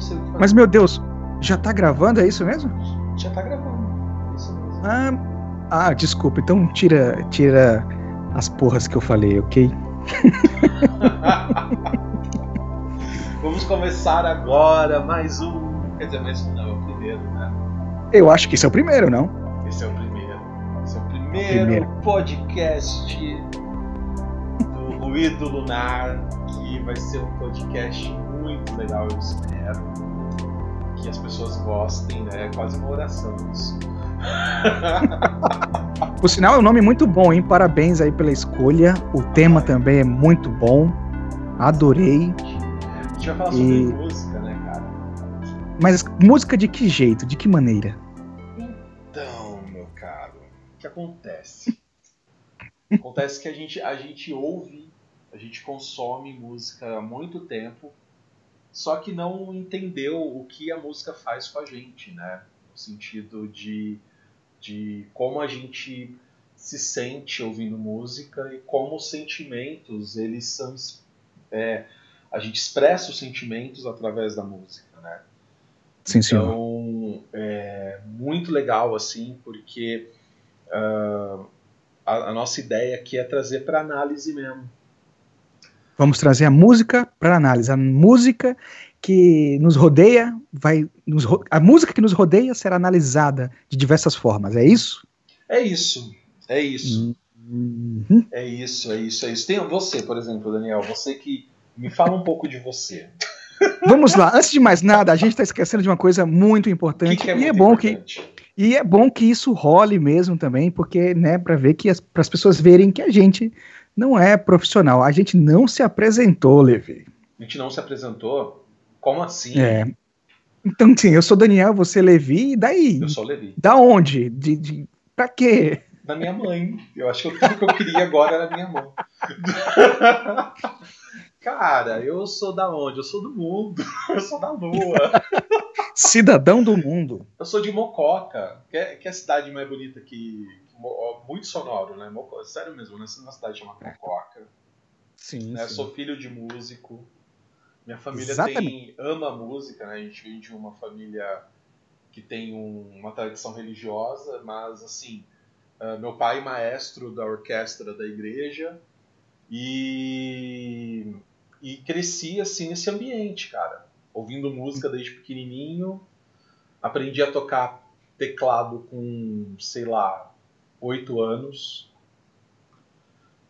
não sei o que fazer. Mas, meu Deus, já tá gravando, é isso mesmo? Já tá gravando. Isso mesmo. Ah, ah, desculpa, então tira, tira as porras que eu falei, ok? Vamos começar agora mais um. Quer dizer, mais um não, é o primeiro, né? Eu acho que esse é o primeiro, não? Esse é o primeiro. Esse é o primeiro, Primeiro. podcast do Ruído Lunar, que vai ser um podcast muito legal, eu espero. Que as pessoas gostem, né? É quase uma oração isso. Por sinal, é um nome muito bom, hein? Parabéns aí pela escolha. O tema também é muito bom. Adorei. A gente vai falar sobre E- música, né, cara? Mas música de que jeito? De que maneira? Então, meu caro, o que acontece? acontece que a gente, a gente ouve, a gente consome música há muito tempo, só que não entendeu o que a música faz com a gente, né? No sentido de, de como a gente se sente ouvindo música e como os sentimentos, eles são... é, a gente expressa os sentimentos através da música, né? Sim, senhor. Então, é muito legal, assim, porque ah, a, a nossa ideia aqui é trazer para análise mesmo. Vamos trazer a música para análise. A música que nos rodeia vai. Nos, a música que nos rodeia será analisada de diversas formas, é isso? É isso, é isso, Uhum. é isso, é isso, é isso. Tem você, por exemplo, Daniel, você que me fala um pouco de você. Vamos lá, antes de mais nada, a gente está esquecendo de uma coisa muito O que, importante. que é e muito é bom que importante? E é bom que isso role mesmo também, porque, né, para ver que as, as pessoas verem que a gente não é profissional. A gente não se apresentou, Levi. A gente não se apresentou? Como assim? É. Então, sim, eu sou Daniel, você é Levi, e daí? Eu sou Levi. Da onde? De, de, pra quê? Da minha mãe. Eu acho que tudo que eu queria agora era minha mãe. Cara, eu sou da onde? Eu sou do mundo. Eu sou da lua. Cidadão do mundo. Eu sou de Mococa, que é, que é a cidade mais bonita que. Muito sonoro, né? Moco- sério mesmo, né? uma cidade chamada Mococa. Sim, né? Eu sou filho de músico. Minha família Exatamente. tem, ama música, né? A gente vem de uma família que tem um- uma tradição religiosa, mas assim, ah, meu pai maestro da orquestra da igreja e, e cresci assim nesse ambiente, cara, ouvindo música desde pequenininho, aprendi a tocar teclado com, sei lá, oito anos.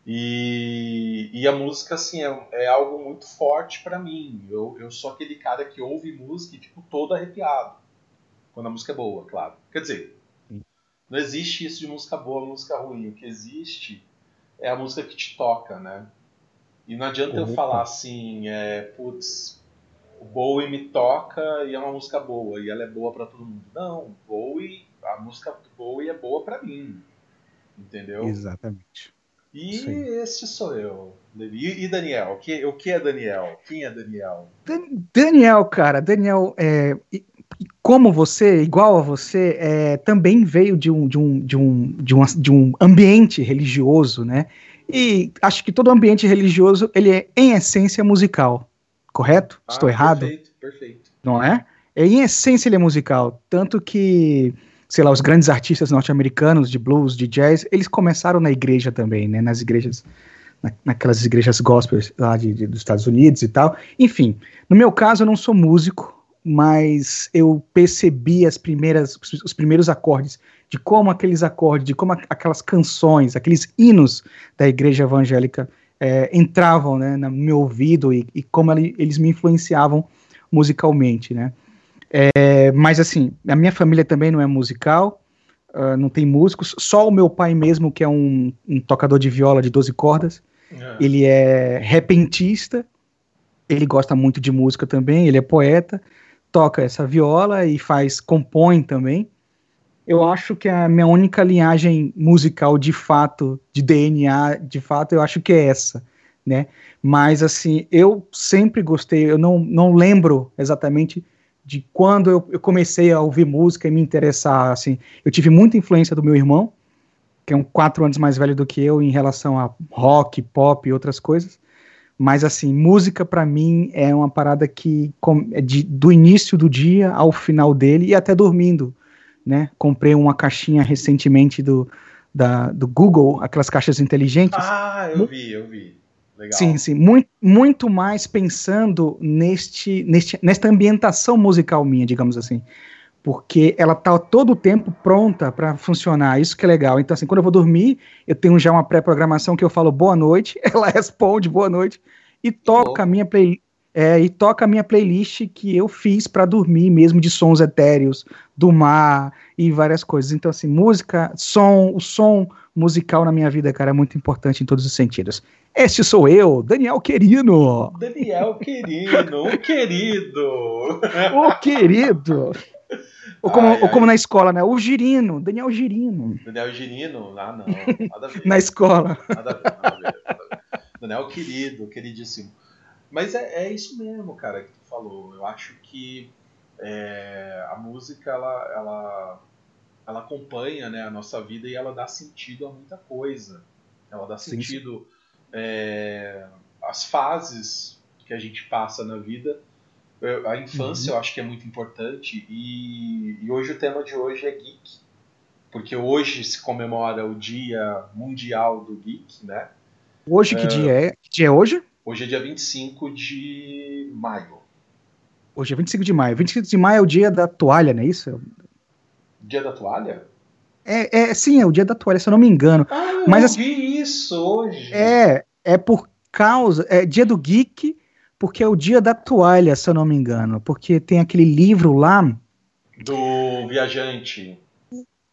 E, e a música, assim, é, é algo muito forte pra mim. Eu, eu sou aquele cara que ouve música e fico todo arrepiado. Quando a música é boa, claro. Quer dizer, não existe isso de música boa, música ruim. O que existe é a música que te toca, né? E não adianta eu Opa. falar assim, é, putz, o Bowie me toca e é uma música boa, e ela é boa pra todo mundo. Não, Bowie, a música do Bowie é boa pra mim. Entendeu? Exatamente. E este sou eu. E, e Daniel? O que, o que é Daniel? Quem é Daniel? Dan- Daniel, cara, Daniel, é, como você, igual a você, é, também veio de um, de, um, de, um, de, um, de um ambiente religioso, né? E acho que todo ambiente religioso, ele é, em essência, musical, correto? Estou Ah, errado? Perfeito, perfeito. não é? É, Em essência ele é musical, tanto que, sei lá, os grandes artistas norte-americanos de blues, de jazz, eles começaram na igreja também, né? Nas igrejas, na- naquelas igrejas gospels lá de, de- dos Estados Unidos e tal. Enfim, no meu caso eu não sou músico, mas eu percebi as primeiras, os primeiros acordes de como aqueles acordes, de como aquelas canções, aqueles hinos da igreja evangélica eh, entravam, né, no meu ouvido e, e como ele- eles me influenciavam musicalmente, né? É, mas assim, a minha família também não é musical, ah, não tem músicos, só o meu pai mesmo, que é um, um tocador de viola de 12 cordas, É. ele é repentista, ele gosta muito de música também, ele é poeta, toca essa viola e faz, compõe também. Eu acho que a minha única linhagem musical de fato, de DNA, de fato, eu acho que é essa, né? Mas assim, eu sempre gostei, eu não, não lembro exatamente de quando eu, eu comecei a ouvir música e me interessar, assim, eu tive muita influência do meu irmão, que é um quatro anos mais velho do que eu em relação a rock, pop e outras coisas, Mas assim, música para mim é uma parada que é de, do início do dia ao final dele e até dormindo, né? Comprei uma caixinha recentemente do, da, do Google, aquelas caixas inteligentes. Ah, eu vi, eu vi. Legal. Sim, sim. Muito, muito mais pensando neste, neste, nesta ambientação musical minha, digamos assim porque ela tá todo o tempo pronta para funcionar. Isso que é legal. Então, assim, quando eu vou dormir, eu tenho já uma pré-programação que eu falo boa noite, ela responde boa noite e toca a minha play, é, e toca a minha playlist que eu fiz para dormir mesmo de sons etéreos do mar e várias coisas. Então, assim, música, som, o som musical na minha vida, cara, é muito importante em todos os sentidos. Este sou eu, Daniel Querino. Daniel Querino, o querido. o querido. Ou como, ai, ou como na escola, né? O Girino, Daniel Girino. Daniel Girino? Ah, não. Nada a ver. na escola. Nada a ver, nada a ver, nada a ver. Daniel querido, queridíssimo. Mas é, é isso mesmo, cara, que tu falou. Eu acho que é, a música, ela, ela, ela acompanha né, a nossa vida e ela dá sentido a muita coisa. Ela dá sim, sentido é, às fases que a gente passa na vida a infância uhum. eu acho que é muito importante e, e, hoje o tema de hoje é geek, porque hoje se comemora o Dia Mundial do Geek, né? Hoje que uh, dia é? Que dia é hoje? Hoje é dia 25 de maio. Hoje é 25 de maio. 25 de maio é o dia da toalha, não é isso? Dia da toalha? É, é sim, é o dia da toalha, se eu não me engano. Ah, Mas, eu assim, vi isso hoje. É, é por causa. É dia do geek porque é o dia da toalha, se eu não me engano. Porque tem aquele livro lá. Do viajante.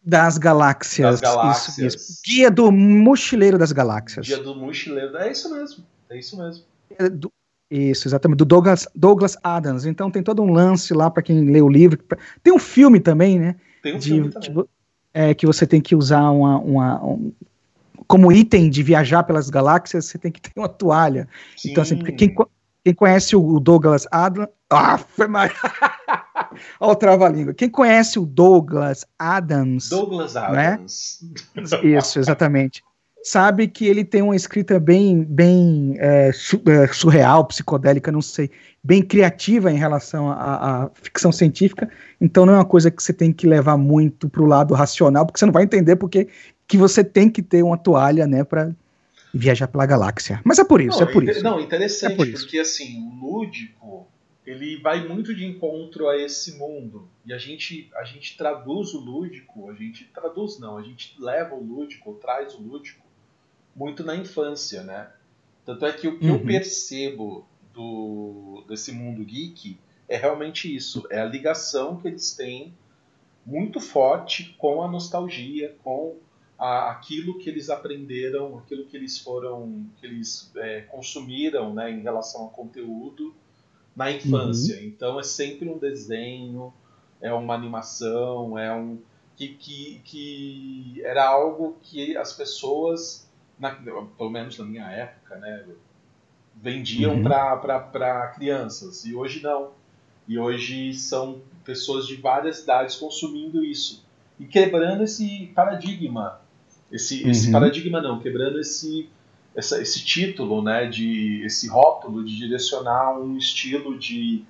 Das galáxias. Das galáxias. Isso, isso. Guia do Mochileiro das Galáxias. Dia do Mochileiro. É isso mesmo. É isso mesmo. É do, isso, exatamente. Do Douglas, Douglas Adams. Então tem todo um lance lá para quem lê o livro. Tem um filme também, né? Tem um de, filme também. De, é, que você tem que usar uma, uma um, como item de viajar pelas galáxias, você tem que ter uma toalha. Sim. Então, assim, quem, quem conhece o Douglas Adams. Ah, foi mais. Olha o trava-língua. Quem conhece o Douglas Adams. Douglas Adams. Né? Isso, exatamente. Sabe que ele tem uma escrita bem, bem é, é, surreal, psicodélica, não sei, bem criativa em relação à, ficção científica. Então não é uma coisa que você tem que levar muito para o lado racional, porque você não vai entender porque que você tem que ter uma toalha, né, para viajar pela galáxia. Mas é por isso, não, é por isso. Não, interessante, é por porque assim, o lúdico, ele vai muito de encontro a esse mundo. E a gente, a gente traduz o lúdico, a gente traduz não, a gente leva o lúdico, traz o lúdico muito na infância, né? Tanto é que o que uhum. eu percebo do, desse mundo geek é realmente isso, é a ligação que eles têm muito forte com a nostalgia, com a, aquilo que eles aprenderam, aquilo que eles foram, que eles é, consumiram, né, em relação ao conteúdo na infância. Uhum. Então é sempre um desenho, é uma animação, é um que, que, que era algo que as pessoas, na, pelo menos na minha época, né, vendiam uhum. para crianças e hoje não. E hoje são pessoas de várias idades consumindo isso e quebrando esse paradigma esse, uhum. esse paradigma não, quebrando esse, essa, esse título, né, de, esse rótulo de direcionar um estilo de,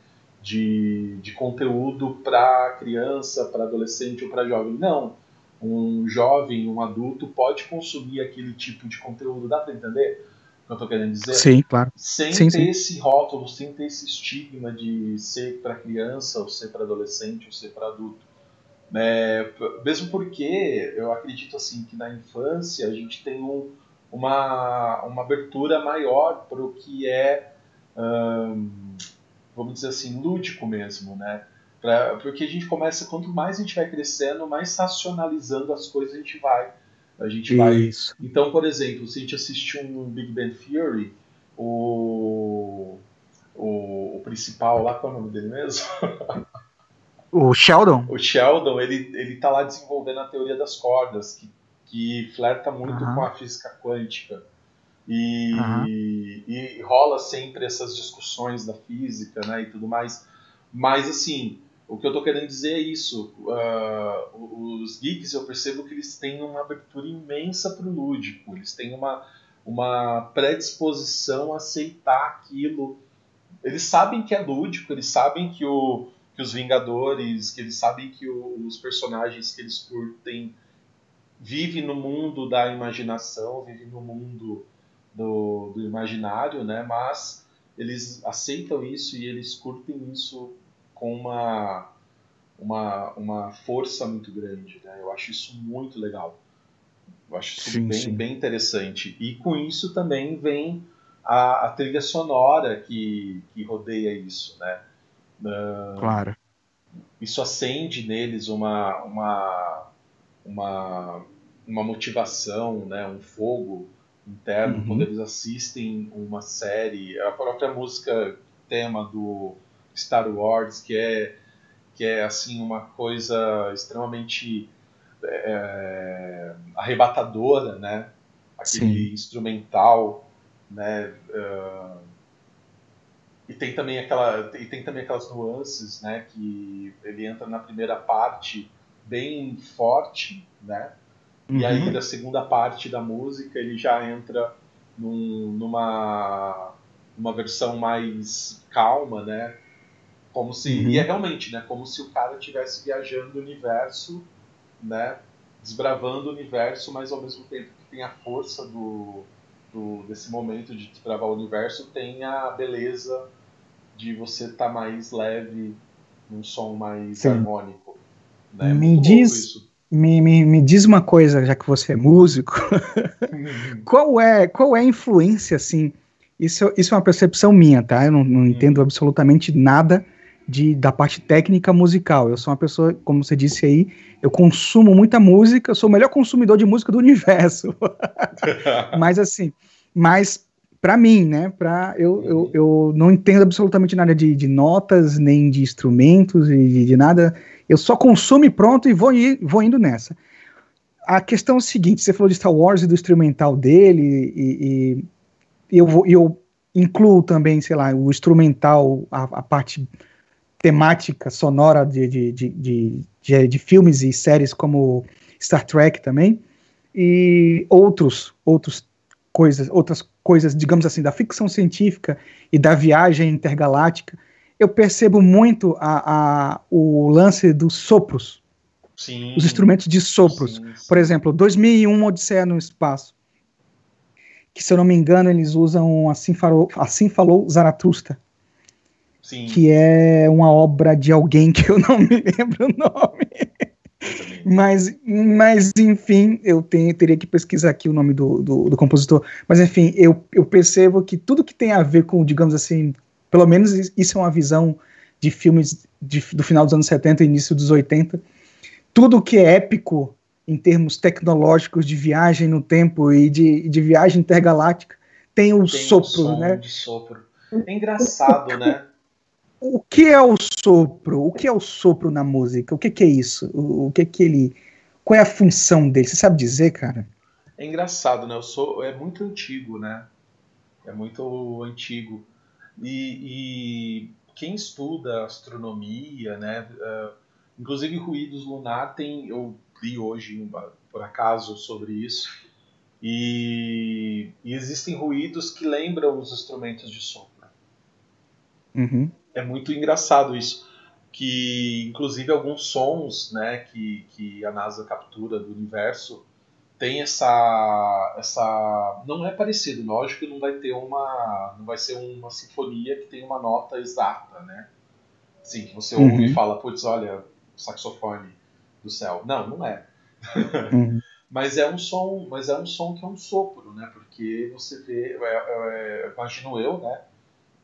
de, de conteúdo para criança, para adolescente ou para jovem. Não. Um jovem, um adulto pode consumir aquele tipo de conteúdo. Dá para entender o que eu estou querendo dizer? Sim, claro. Sem sim, ter sim. esse rótulo, sem ter esse estigma de ser para criança, ou ser para adolescente, ou ser para adulto. É, mesmo porque eu acredito assim que na infância a gente tem um, uma, uma abertura maior para o que é, hum, vamos dizer assim, lúdico mesmo, né? Pra, porque a gente começa, quanto mais a gente vai crescendo, mais racionalizando as coisas a gente vai. A gente Isso. vai. Então, por exemplo, se a gente assistir um Big Bang Theory, o, o, o principal lá, qual é o nome dele mesmo? O Sheldon? O Sheldon, ele, ele tá lá desenvolvendo a teoria das cordas, que, que flerta muito com a física quântica. E, e, rola sempre essas discussões da física né, e tudo mais. Mas, assim, o que eu tô querendo dizer é isso. Uh, os geeks, eu percebo que eles têm uma abertura imensa pro lúdico. Eles têm uma, uma predisposição a aceitar aquilo. Eles sabem que é lúdico, eles sabem que, o, que os Vingadores, que eles sabem que o, os personagens que eles curtem vivem no mundo da imaginação, vivem no mundo do, do imaginário, né? Mas eles aceitam isso e eles curtem isso com uma, uma, uma força muito grande. Né? Eu acho isso muito legal. Eu acho isso sim, bem, sim. bem interessante. E com isso também vem a, a trilha sonora que, que rodeia isso. Né? Uh, claro. Isso acende neles uma, uma, uma, uma motivação, né? um fogo interno uhum. quando eles assistem uma série. A própria música tema do Star Wars, que é, que é assim uma coisa extremamente é, arrebatadora, né? Aquele Sim. instrumental, né? Uh, e tem também aquela e tem também aquelas nuances, né? Que ele entra na primeira parte bem forte, né? Uhum. E aí uhum. da segunda parte da música ele já entra num, numa uma versão mais calma, né? Como se uhum. e é realmente, né? Como se o cara estivesse viajando o universo, né? Desbravando o universo, mas ao mesmo tempo que tem a força do, do desse momento de desbravar o universo, tem a beleza de você estar tá mais leve, num som mais Sim. harmônico. Né? Me diz isso. Me, me, me diz uma coisa, já que você é músico, qual é qual é a influência, assim, isso, isso é uma percepção minha, tá? Eu não, não uhum. entendo absolutamente nada de, da parte técnica musical. Eu sou uma pessoa, como você disse aí, eu consumo muita música, sou o melhor consumidor de música do universo. mas assim, mas para mim, né, pra, eu, eu, uhum. eu não entendo absolutamente nada de, de notas, nem de instrumentos, e de, de nada eu só consumo e pronto e vou, ir, vou indo nessa. A questão é o seguinte: você falou de Star Wars e do instrumental dele, e, e eu, vou, eu incluo também, sei lá, o instrumental, a, a parte temática sonora de, de, de, de, de filmes e séries como Star Trek também, e outros, outros coisas, outras coisas, digamos assim, da ficção científica e da viagem intergaláctica eu percebo muito a, a, o lance dos sopros. Sim. Os instrumentos de sopros. Sim, sim. Por exemplo, 2001 Odisseia no Espaço. Que, se eu não me engano, eles usam Assim Falou, assim falou Zaratustra. Sim. Que é uma obra de alguém que eu não me lembro o nome. Mas, mas, enfim, eu tenho, teria que pesquisar aqui o nome do, do, do, compositor. Mas, enfim, eu, eu percebo que tudo que tem a ver com, digamos assim, pelo menos isso é uma visão de filmes de, do final dos anos 70 e início dos 80. Tudo que é épico em termos tecnológicos de viagem no tempo e de, de viagem intergaláctica tem o sopro, um né? De sopro. É engraçado, né? O que é o sopro? O que é o sopro na música? O que, que é isso? O, o que que ele? Qual é a função dele? Você sabe dizer, cara? É engraçado, né? É muito antigo, né? É muito antigo. E, e quem estuda astronomia, né, uh, inclusive ruídos lunar, tem, eu li hoje por acaso sobre isso, e, e existem ruídos que lembram os instrumentos de som. Uhum. É muito engraçado isso, que inclusive alguns sons né, que, que a NASA captura do universo tem essa essa não é parecido lógico que não vai ter uma não vai ser uma sinfonia que tem uma nota exata né? Sim que você uhum. ouve e fala putz olha saxofone do céu. Não não é. Uhum. mas é um som mas é um som que é um sopro né? Porque você vê é, é, imagino eu né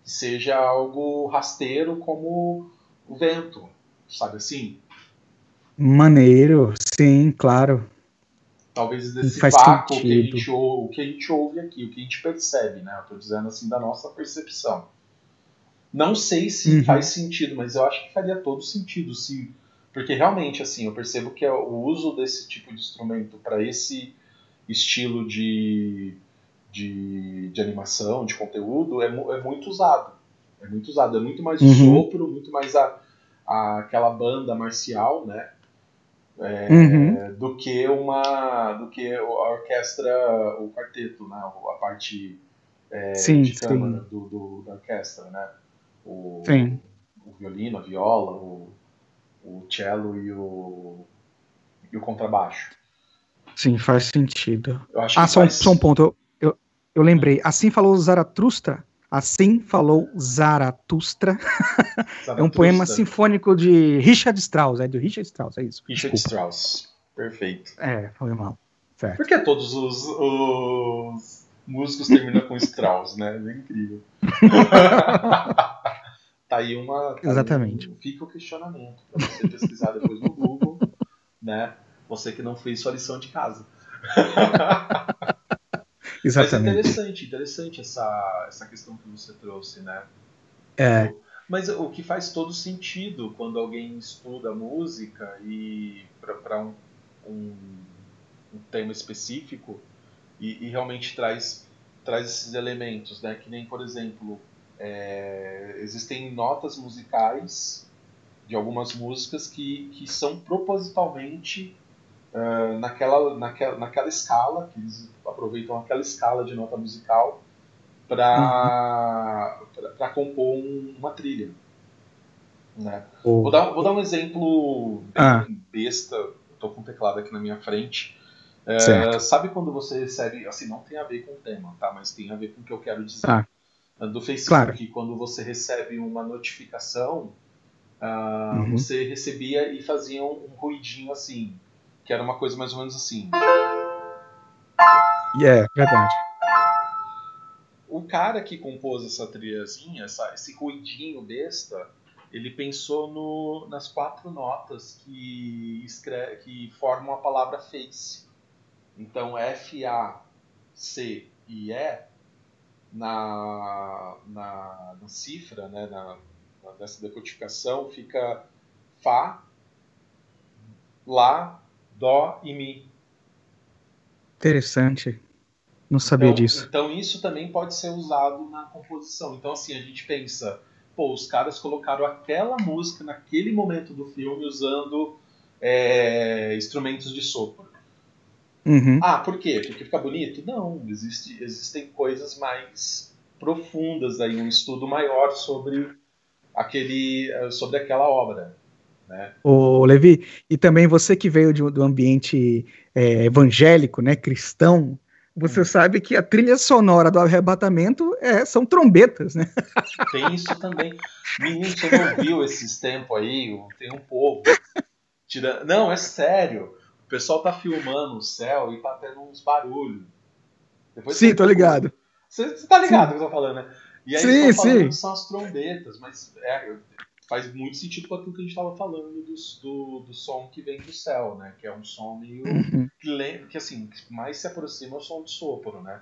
que seja algo rasteiro como o vento sabe assim maneiro sim claro talvez desse vácuo que a, gente ouve, o que a gente ouve aqui, o que a gente percebe, né? Eu tô dizendo assim da nossa percepção. Não sei se uhum. faz sentido, mas eu acho que faria todo sentido se porque realmente assim, eu percebo que o uso desse tipo de instrumento para esse estilo de, de, de, animação, de conteúdo, é, é, muito usado. É muito usado. É muito mais o uhum. sopro, muito mais a, a, aquela banda marcial, né? é, uhum. do que uma do que a orquestra, o quarteto, né? A parte é, sim, de câmara. Do, do, da orquestra, né? O, sim. o violino, a viola, o, o cello e o, e o contrabaixo. Sim, faz sentido. ah, só, faz... só um ponto. Eu, lembrei. Assim falou Zaratustra. Assim falou Zaratustra. é um poema sinfônico de Richard Strauss. É do Richard Strauss, é isso. Richard Desculpa. Strauss. Perfeito. É, foi mal. Certo. Por que todos os, os músicos terminam com Strauss, né? É incrível. tá aí uma. Tá Exatamente. Aí fica o questionamento para você pesquisar depois no Google, né? Você que não fez sua lição de casa. Exatamente. Mas é interessante, interessante essa, essa questão que você trouxe, né? É. Mas o que faz todo sentido quando alguém estuda música e para um, um, um, tema específico e, e, realmente traz, traz esses elementos, né? Que nem, por exemplo, é, existem notas musicais de algumas músicas que, que são propositalmente uh, naquela, naquela, naquela escala, que eles aproveitam aquela escala de nota musical para uhum. compor um, uma trilha. Né? Vou, dar, vou dar um exemplo ah. besta, estou com o teclado aqui na minha frente. Uh, sabe quando você recebe, assim, não tem a ver com o tema, tá? Mas tem a ver com o que eu quero dizer. Ah. Do Facebook, claro. quando você recebe uma notificação, uh, uhum. você recebia e fazia um, um ruidinho assim que era uma coisa mais ou menos assim. É, yeah, verdade. O cara que compôs essa trilhazinha, essa, esse ruidinho besta, ele pensou no, nas quatro notas que, escreve, que formam a palavra face. Então, F, A, C e E, na, na, na cifra, né, na, nessa decodificação, fica Fá, Lá, Dó e Mi. Interessante. Não sabia então, disso. Então isso também pode ser usado na composição. Então assim, a gente pensa, pô, os caras colocaram aquela música naquele momento do filme usando é, instrumentos de sopro. Uhum. Ah, por quê? Porque fica bonito? Não, existe, existem coisas mais profundas aí, um estudo maior sobre aquele, sobre aquela obra. Né? O Levi, e também você que veio de, do ambiente é, evangélico, né, cristão, você hum. sabe que a trilha sonora do arrebatamento é, são trombetas, né? Tem isso também. Menino, você não viu esses tempos aí? Tem um povo. Tira... Não, é sério. O pessoal tá filmando o céu e tá tendo uns barulhos. Depois sim, tô ligado. Você, você tá ligado sim. o que eu tô falando, né? E aí sim, sim. são as trombetas, mas é, faz muito sentido com aquilo que a gente estava falando do, do, do, som que vem do céu, né? Que é um som meio. Uhum. Que, que assim, mais se aproxima é o som de sopro, né?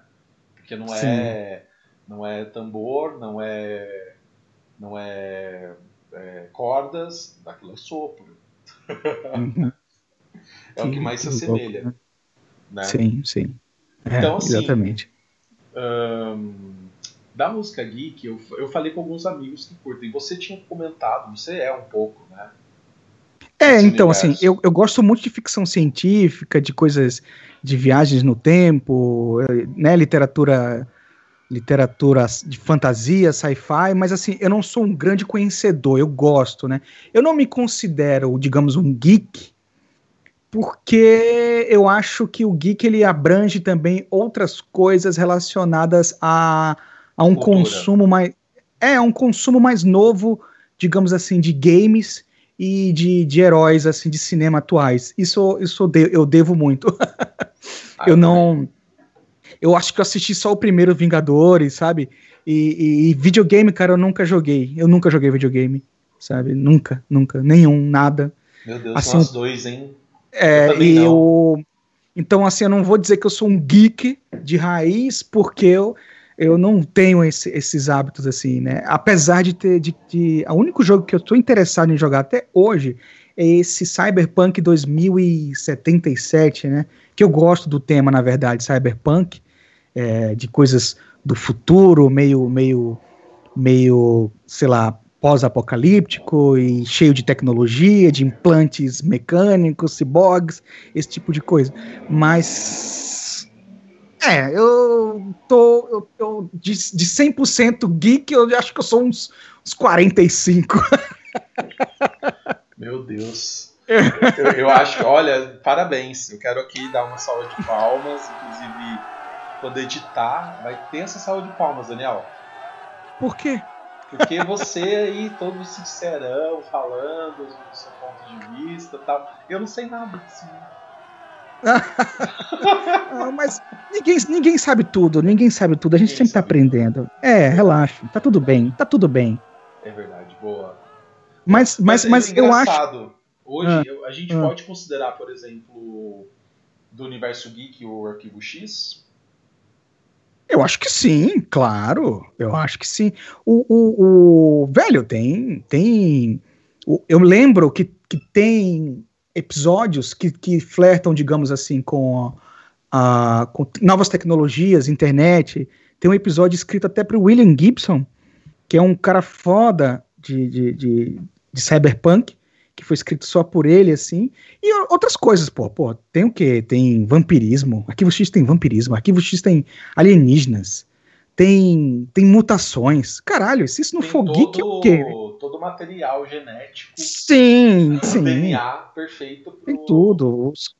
Porque não é. Não é tambor, não é. Não é, é cordas, daquilo é sopro. Uhum. é sim, o que mais se assemelha. Né? Sim, sim. É, então, assim, exatamente. Um, da música geek, eu, eu falei com alguns amigos que curtem. Você tinha comentado, você é um pouco, né? É, então, assim, universo. assim, eu, eu gosto muito de ficção científica, de coisas de viagens no tempo, eh, né, literatura literatura de fantasia, sci-fi, mas assim, eu não sou um grande conhecedor, eu gosto, né? Eu não me considero, digamos, um geek, porque eu acho que o geek ele abrange também outras coisas relacionadas a a um Cultura. consumo mais. É, um consumo mais novo, digamos assim, de games e de, de heróis, assim, de cinema atuais. Isso, isso eu, de, eu devo muito. eu não. Eu acho que eu assisti só o primeiro Vingadores, sabe? E, e, e, videogame, cara, eu nunca joguei. Eu nunca joguei videogame, sabe? Nunca, nunca. Nenhum, nada. Meu Deus, assim, nós dois, hein? É, eu e eu. Então, assim, eu não vou dizer que eu sou um geek de raiz, porque eu, eu não tenho esse, esses hábitos assim, né? Apesar de ter. De, de, o único jogo que eu estou interessado em jogar até hoje é esse Cyberpunk 2077, né? Que eu gosto do tema, na verdade, Cyberpunk, é, de coisas do futuro, meio, meio, meio, sei lá, pós-apocalíptico e cheio de tecnologia, de implantes mecânicos, ciborgues, esse tipo de coisa. Mas. É, eu tô. Eu, eu, de, de 100% geek, eu acho que eu sou uns, uns 45. Meu Deus. Eu, eu acho olha, parabéns. Eu quero aqui dar uma salva de palmas, inclusive, quando editar, vai ter essa salva de palmas, Daniel. Por quê? Porque você aí, todo sincerão, falando do seu ponto de vista e tal. Eu não sei nada disso. não, mas ninguém, ninguém sabe tudo, ninguém sabe tudo. A gente ninguém sempre tá aprendendo. É, relaxa, tá tudo bem, tá tudo bem. É verdade, boa. Mas, mas, mas, mas eu acho. Hoje ah, a gente ah. pode considerar, por exemplo, do universo geek o arquivo X eu acho que sim, claro. Eu acho que sim. O, o, o velho tem. tem o, eu lembro que, que tem episódios que, que flertam, digamos assim, com, a, com novas tecnologias, internet. Tem um episódio escrito até para William Gibson, que é um cara foda de, de, de, de cyberpunk, que foi escrito só por ele, assim, e outras coisas, pô, pô, tem o quê? Tem vampirismo, Arquivo X tem vampirismo, Arquivo X tem alienígenas, tem, tem mutações, caralho, se isso não tem for todo, geek, é o quê? Todo material genético, sim, sim. DNA perfeito pro, tem tudo, os,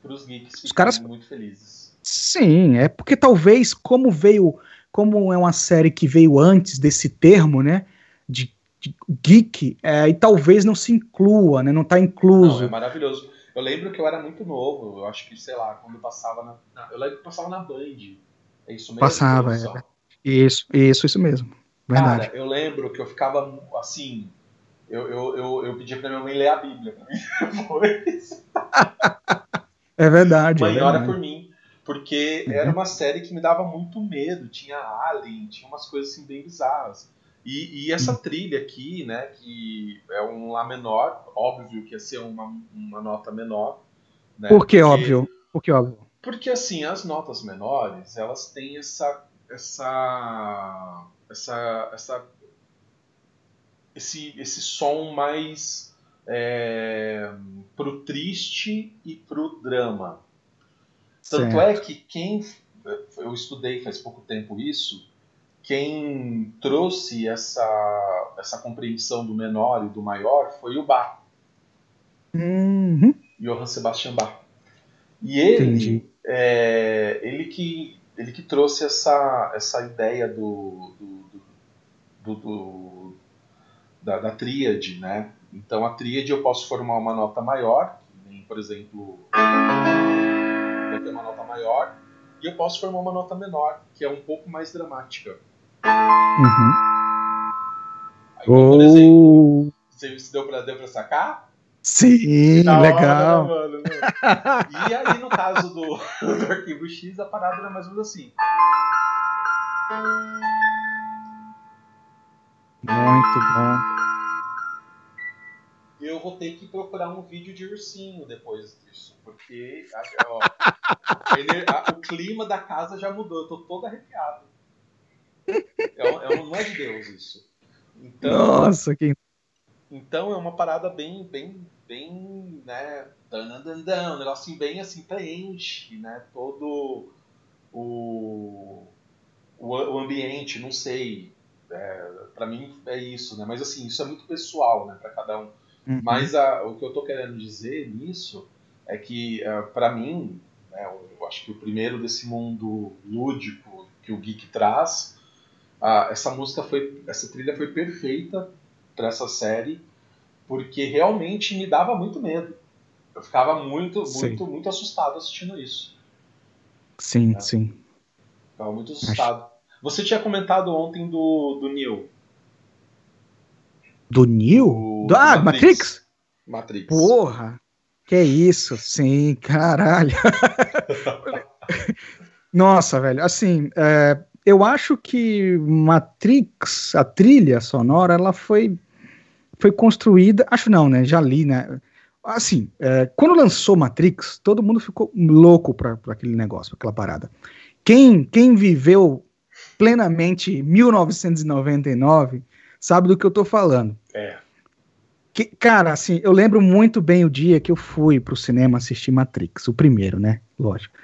pros geeks os caras muito felizes. Sim, é porque talvez, como veio, como é uma série que veio antes desse termo, né, de geek é, e talvez não se inclua, né? Não está incluso. Não, é maravilhoso. Eu lembro que eu era muito novo, eu acho que, sei lá, quando passava na. Eu lembro que passava na Band. É isso mesmo? Passava, é. Isso, isso, isso mesmo. Verdade. Cara, eu lembro que eu ficava assim. Eu, eu, eu, eu pedia pra minha mãe ler a Bíblia pra mim depois. é verdade. Mãe, é ora por mim. Porque uhum. era uma série que me dava muito medo. Tinha Alien, tinha umas coisas assim bem bizarras. E, e, essa hum. trilha aqui, né, que é um Lá menor, óbvio que ia ser uma, uma nota menor. Né, Por que porque, óbvio? Por que óbvio? Porque assim, as notas menores, elas têm essa essa essa, essa esse, esse som mais é, pro triste e pro drama. Tanto é certo. é que quem eu estudei faz pouco tempo isso, quem trouxe essa, essa compreensão do menor e do maior foi o Bach. Uhum. Johann Sebastian Bach. E ele, é, ele, que, ele que trouxe essa, essa ideia do, do, do, do da, da tríade, né? Então a tríade eu posso formar uma nota maior, por exemplo, vai ter uma nota maior, e eu posso formar uma nota menor, que é um pouco mais dramática. Uhum. Aí, por exemplo, se deu pra, deu pra sacar? Sim, legal. Hora, né, mano, e aí, no caso do, do arquivo X, a parada era mais ou menos assim. Muito bom. Eu vou ter que procurar um vídeo de ursinho depois disso, porque ó, a, o clima da casa já mudou, eu tô todo arrepiado. É, é, não é de Deus isso. Então, Nossa, que. Então é uma parada bem, bem, bem, né? Dan, dan, dan, um negocinho bem assim, preenche, né? Todo o, o, o ambiente, não sei. É, para mim é isso, né? Mas assim, isso é muito pessoal, né? Para cada um. Uhum. Mas a, o que eu tô querendo dizer nisso é que, uh, é, para mim, né, eu acho que o primeiro desse mundo lúdico que o geek traz ah, essa música foi, essa trilha foi perfeita para essa série, porque realmente me dava muito medo. Eu ficava muito, sim. muito, muito assustado assistindo isso. Sim, né? sim. Ficava muito assustado. Acho... Você tinha comentado ontem do, do Neo. Do Neo? Do, ah, Matrix. Matrix? Porra! Que isso? Sim, caralho. Nossa, velho. Assim, é, eu acho que Matrix, a trilha sonora, ela foi, foi construída. Acho não, né? Já li, né? Assim, é, quando lançou Matrix, todo mundo ficou louco para aquele negócio, aquela parada. Quem, quem viveu plenamente 1999 sabe do que eu tô falando. É. Que, cara, assim, eu lembro muito bem o dia que eu fui pro cinema assistir Matrix, o primeiro, né? Lógico.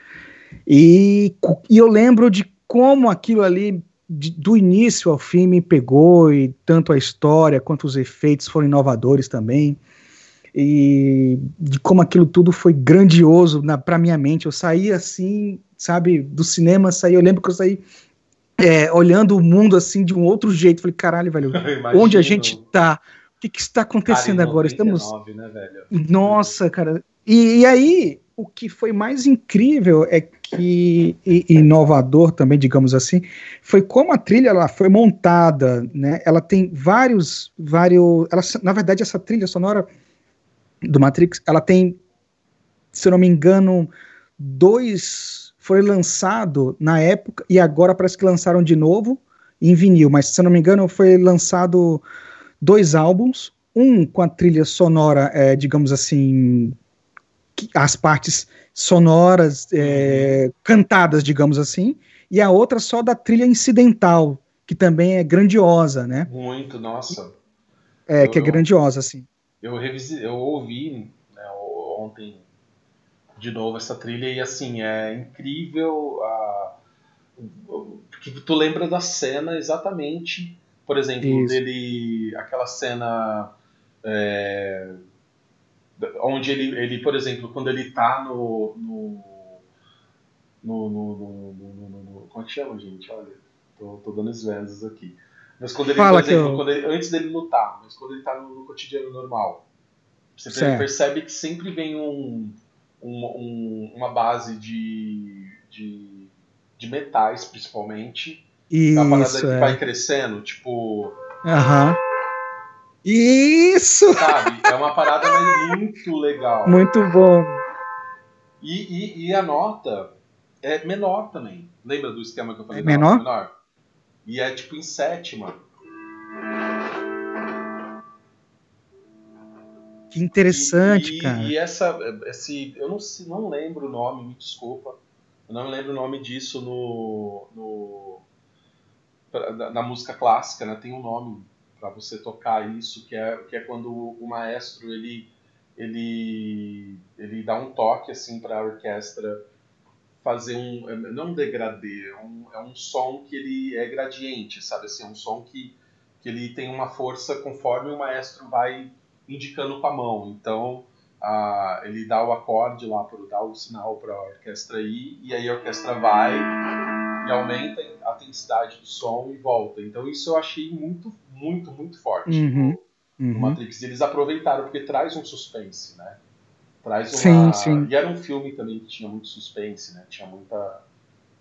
E, e eu lembro de como aquilo ali, de, do início ao fim, me pegou, e tanto a história quanto os efeitos foram inovadores também. E de como aquilo tudo foi grandioso na, pra minha mente. Eu saí assim, sabe, do cinema, saí, eu lembro que eu saí é, olhando o mundo assim de um outro jeito. Falei, caralho, velho, onde a gente tá? O que, que está acontecendo Cara, em agora? 99, Estamos. né, velho? Nossa, cara. E, e aí, o que foi mais incrível é que, e, e inovador também, digamos assim, foi como a trilha ela foi montada, né? Ela tem vários, vários, ela, na verdade, essa trilha sonora do Matrix, ela tem, se eu não me engano, dois, foi lançado na época e agora parece que lançaram de novo em vinil, mas se eu não me engano, foi lançado dois álbuns, um com a trilha sonora, é, digamos assim, as partes sonoras é, cantadas, digamos assim, e a outra só da trilha incidental, que também é grandiosa, né? Muito, nossa. É, Eu que é grandiosa, assim. Eu, eu ouvi né, ontem de novo essa trilha e assim, é incrível a, porque tu lembra da cena exatamente, por exemplo, Isso. dele. aquela cena é, onde ele, ele, por exemplo, quando ele tá no. no no, no, no, no, como é que chama, gente? Olha, tô, tô dando esvendas aqui. Mas quando ele, Fala por exemplo, eu- ele- antes dele lutar, mas quando ele tá no, no cotidiano normal, você Certo. percebe que sempre vem um, um- um- uma base de, de, de metais, principalmente. É uma parada Isso, que é. vai crescendo, tipo, Aham. Isso! sabe? É uma parada muito legal. Muito bom. E, e, e a nota é menor também. Lembra do esquema que eu falei? É menor? menor? E é tipo em sétima. Que interessante, e, e- cara. E essa, esse, eu não, não lembro o nome, me desculpa. Eu não lembro o nome disso no, no na música clássica, né? Tem um nome para você tocar isso, que é, que é quando o maestro ele, ele, ele dá um toque assim para a orquestra fazer um é, não um degradê, é um, é um som que ele é gradiente, sabe assim, é um som que, que ele tem uma força conforme o maestro vai indicando com a mão. Então, a, ele dá o acorde lá, pro, dá o sinal para a orquestra ir, e aí a orquestra vai e aumenta a intensidade do som e volta. Então, isso eu achei muito, muito, muito forte Uhum, no, no Uhum. Matrix. Eles aproveitaram, porque traz um suspense, né? Traz Sim, uma... sim. E era um filme também que tinha muito suspense, né? Tinha muita...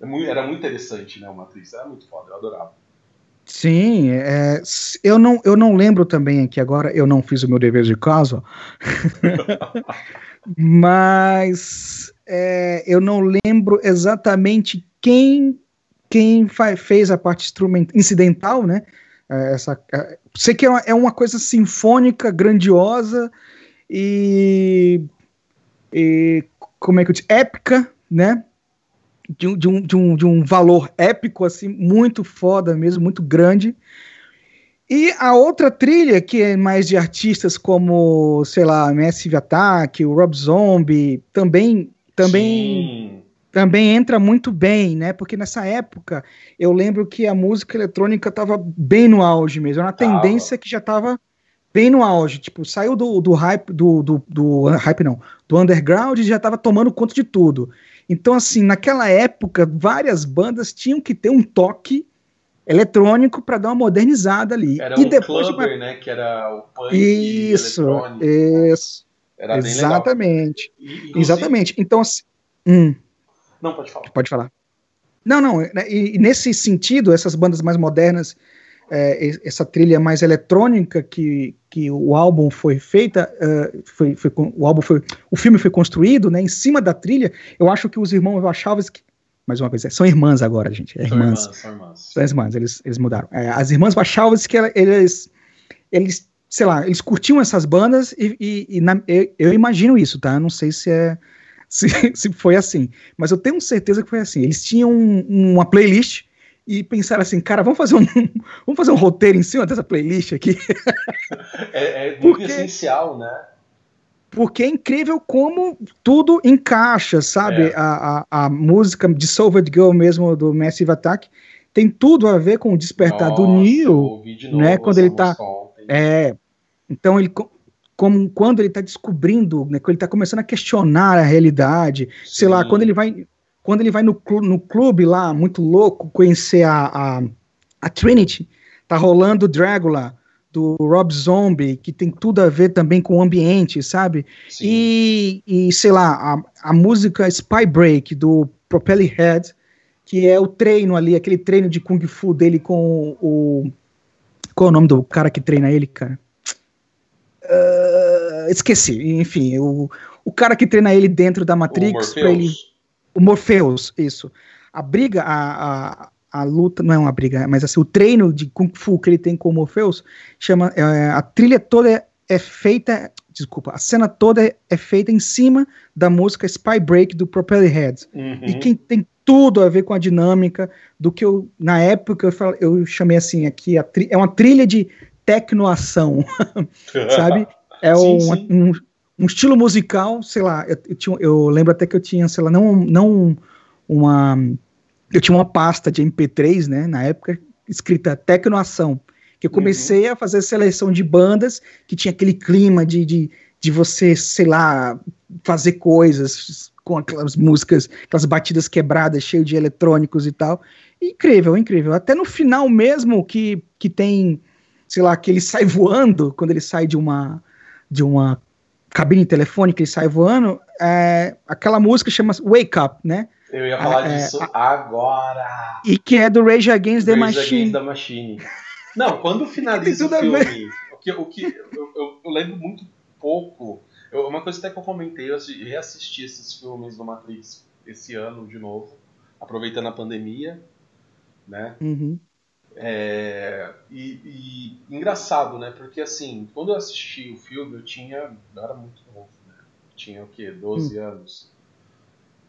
é Era muito interessante, né, o Matrix. Era muito foda, eu adorava. Sim, é, eu, não, eu não lembro também aqui agora, eu não fiz o meu dever de casa, mas é, eu não lembro exatamente quem quem fa- fez a parte instrumental, incidental, né? É, Essa, é, sei que é uma, é uma coisa sinfônica, grandiosa e, e como é que eu digo? Épica, né? De um, de, um, de, um, de um valor épico, assim, muito foda mesmo, muito grande. E a outra trilha, que é mais de artistas como, sei lá, Massive Attack, o Rob Zombie, também, também, Sim. também entra muito bem, né? Porque nessa época eu lembro que a música eletrônica estava bem no auge mesmo, era uma tendência que já estava bem no auge, tipo, saiu do, do hype, do, do, do hype não, do underground e já estava tomando conta de tudo. Então, assim, naquela época, várias bandas tinham que ter um toque eletrônico para dar uma modernizada ali. Era e um depois clubber, né? Que era o punk Isso, eletrônico. isso, Era exatamente, E, exatamente. Então, assim, hum, Não, pode falar. pode falar. Não, não, né, e, e nesse sentido, essas bandas mais modernas, é, essa trilha mais eletrônica que, que o álbum foi feita, é, foi, foi, o álbum foi, o filme foi construído, né, em cima da trilha, eu acho que os irmãos Wachowski, mais uma vez, é, são irmãs agora, gente, é São irmãs. irmãs, são irmãs. São irmãs, eles, eles mudaram. É, as irmãs Wachowski, eles, eles, sei lá, eles curtiam essas bandas e, e- e na- eu, eu imagino isso, tá? Eu não sei se é se, se foi assim, mas eu tenho certeza que foi assim. Eles tinham um- uma playlist e pensaram assim, cara, vamos fazer um, vamos fazer um roteiro em cima dessa playlist aqui. É, é muito porque, essencial, né? Porque é incrível como tudo encaixa, sabe? É. A, a, a, música de Solved Girl mesmo, do Massive Attack, tem tudo a ver com o despertar Nossa, do Neil, né? Quando ele tá... É, então ele como quando ele está descobrindo, né, quando ele está começando a questionar a realidade, Sim. sei lá, quando ele vai quando ele vai no, clube, no clube lá, muito louco, conhecer a, a, a Trinity, tá rolando Dragula, do Rob Zombie, que tem tudo a ver também com o ambiente, sabe? E, e, sei lá, a, a música Spy Break, do Propeller Head, que é o treino ali, aquele treino de Kung Fu dele com o... Qual é o nome do cara que treina ele, cara? Uh, esqueci, enfim, o, o cara que treina ele dentro da Matrix, para ele o Morpheus, isso. A briga, a, a, a, luta, não é uma briga, mas assim, o treino de Kung Fu que ele tem com o Morpheus, chama, é, a trilha toda é, é, feita, desculpa, a cena toda é, é, feita em cima da música Spy Break do Propeller Heads. Uhum. E quem tem tudo a ver com a dinâmica do que eu, na época, eu, eu chamei assim aqui, é uma trilha de tecnoação, sabe? É sim, um, sim. um um estilo musical, sei lá, eu, eu, tinha, eu, lembro até que eu tinha, sei lá, não, não uma. Eu tinha uma pasta de MP3, né, na época, escrita Tecnoação, que eu uhum. comecei uhum. a fazer seleção de bandas que tinha aquele clima de, de, de você, sei lá, fazer coisas com aquelas músicas, aquelas batidas quebradas, cheio de eletrônicos e tal. Incrível, incrível. Até no final mesmo que, que tem, sei lá, que ele sai voando, quando ele sai de uma de uma cabine telefônica e sai voando, é, aquela música chama Wake Up, né? Eu ia falar é, disso agora. E que é do Rage Against the Rage Machine. Against the Machine. Não, quando finaliza o filme, o que, o que eu, eu, eu lembro muito pouco. Eu, uma coisa até que eu comentei, eu reassisti esses filmes do Matrix esse ano de novo, aproveitando a pandemia, né? Uhum. É, e, e, engraçado, né? Porque assim, quando eu assisti o filme, eu tinha. Eu era muito novo, né? tinha o quê? 12 hum. anos.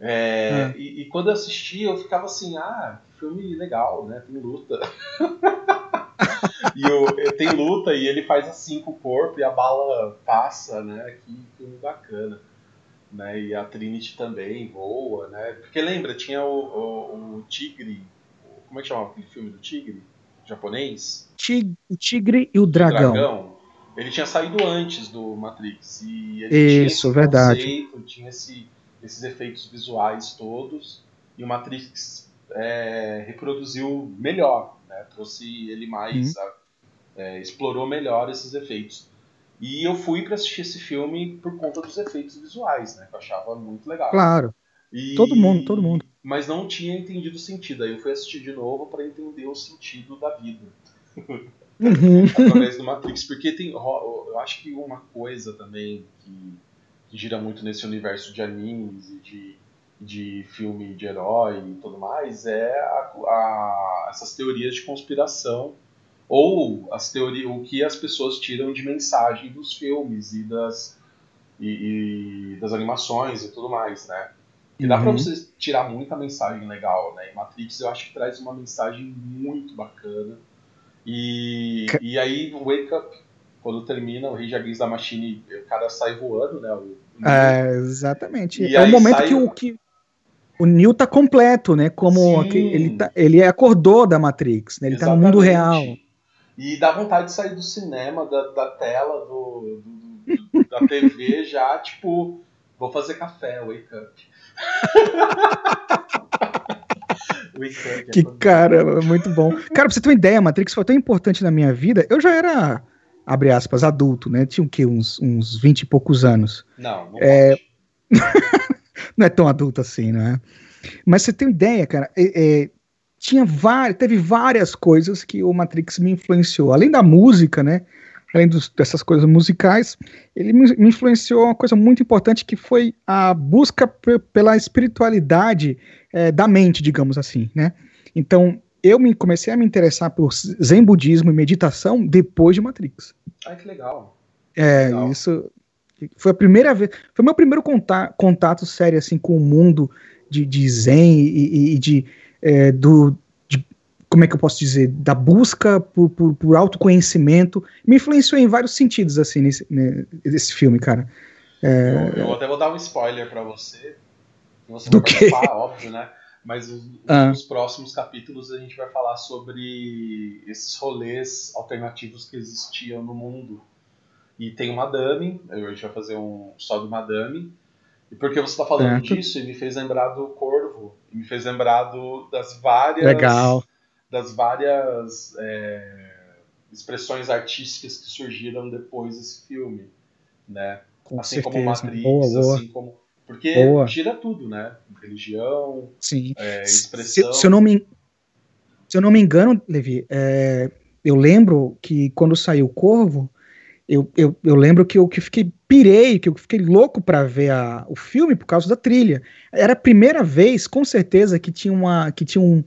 É, é. E, e, quando eu assisti, eu ficava assim, ah, filme legal, né? Tem luta. e eu, tem luta e ele faz assim com o corpo e a bala passa, né? Que filme bacana. Né? E a Trinity também voa, né? Porque lembra, tinha o, o, o Tigre. Como é que chamava aquele filme do Tigre? Japonês. Tig o Tigre e o Dragão. dragão. Ele tinha saído antes do Matrix. E ele Isso, tinha verdade. Conceito, tinha esse, esses efeitos visuais todos. E o Matrix é, reproduziu melhor, né? trouxe ele mais. Uhum. A, é, explorou melhor esses efeitos. E eu fui para assistir esse filme por conta dos efeitos visuais, né? Que eu achava muito legal. Claro. E... Todo mundo, todo mundo mas não tinha entendido o sentido. Aí eu fui assistir de novo para entender o sentido da vida. Uhum. Através do Matrix. Porque tem. Eu acho que uma coisa também que, que gira muito nesse universo de animes e de, de filme de herói e tudo mais é a, a, essas teorias de conspiração ou as teorias, o que as pessoas tiram de mensagem dos filmes e das, e, e das animações e tudo mais, né? E dá uhum. pra você tirar muita mensagem legal, né? E Matrix eu acho que traz uma mensagem muito bacana. E, e aí Wake Up, quando termina, o Rage Against da Machine, o cara sai voando, né? O, o é, exatamente. E é o momento que o, que o Neo tá completo, né? Como ele, tá, ele acordou da Matrix, né? Ele Exatamente. tá no mundo real. E dá vontade de sair do cinema, da, da tela, do, do da TV já, tipo, vou fazer café, wake up. que cara, muito bom. Cara, pra você ter uma ideia, Matrix foi tão importante na minha vida. Eu já era, abre aspas, adulto, né? Tinha o quê? Uns, uns 20 e poucos anos. Não, não é... não é tão adulto assim, né? Mas você tem uma ideia, cara. É, é, tinha várias, teve várias coisas que o Matrix me influenciou. Além da música, né? Além dos, dessas coisas musicais, ele me, influenciou uma coisa muito importante que foi a busca pela espiritualidade é, da mente, digamos assim, né? Então, eu me comecei a me interessar por zen budismo e meditação depois de Matrix. Ai, que legal. É, legal. isso foi a primeira vez, foi meu primeiro contato, contato sério assim com o mundo de, de zen e, e de é, do como é que eu posso dizer, da busca por, por, por autoconhecimento, me influenciou em vários sentidos, assim, nesse, né, nesse filme, cara. É... Eu, eu, até vou dar um spoiler para você. Você Do vai participar, óbvio, né? Mas os, ah. nos próximos capítulos a gente vai falar sobre esses rolês alternativos que existiam no mundo. E tem o Madame, a gente vai fazer um só do Madame. E porque você está falando certo. disso, ele me fez lembrar do Corvo, me fez lembrar do, das várias. Legal. Das várias é, expressões artísticas que surgiram depois desse filme. Né? Com assim certeza. como Matrix, boa, boa. assim como porque Boa. gira tudo, né? Religião, Sim. É, expressão. Se, se, eu não me, se eu não me engano, Levi, é, eu lembro que quando saiu o Corvo, eu, eu, eu lembro que eu que fiquei pirei, que eu fiquei louco para ver a, o filme por causa da trilha. Era a primeira vez, com certeza, que tinha, uma, que tinha um,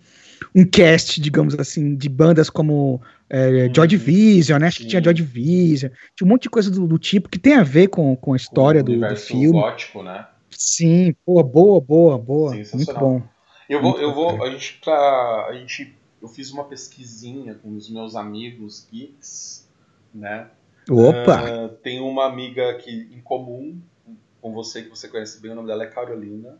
um cast, digamos assim, de bandas como é, uhum. Joy Division, né? Acho que tinha Joy Division, tinha um monte de coisa do, do tipo que tem a ver com, com a história do, do filme. gótico, né? Sim, boa, boa, boa, boa. Muito bom. Eu vou, eu vou, a gente, pra, a gente, eu fiz uma pesquisinha com os meus amigos geeks, né? Opa! Uh, tem uma amiga aqui em comum com você, que você conhece bem, o nome dela é Carolina.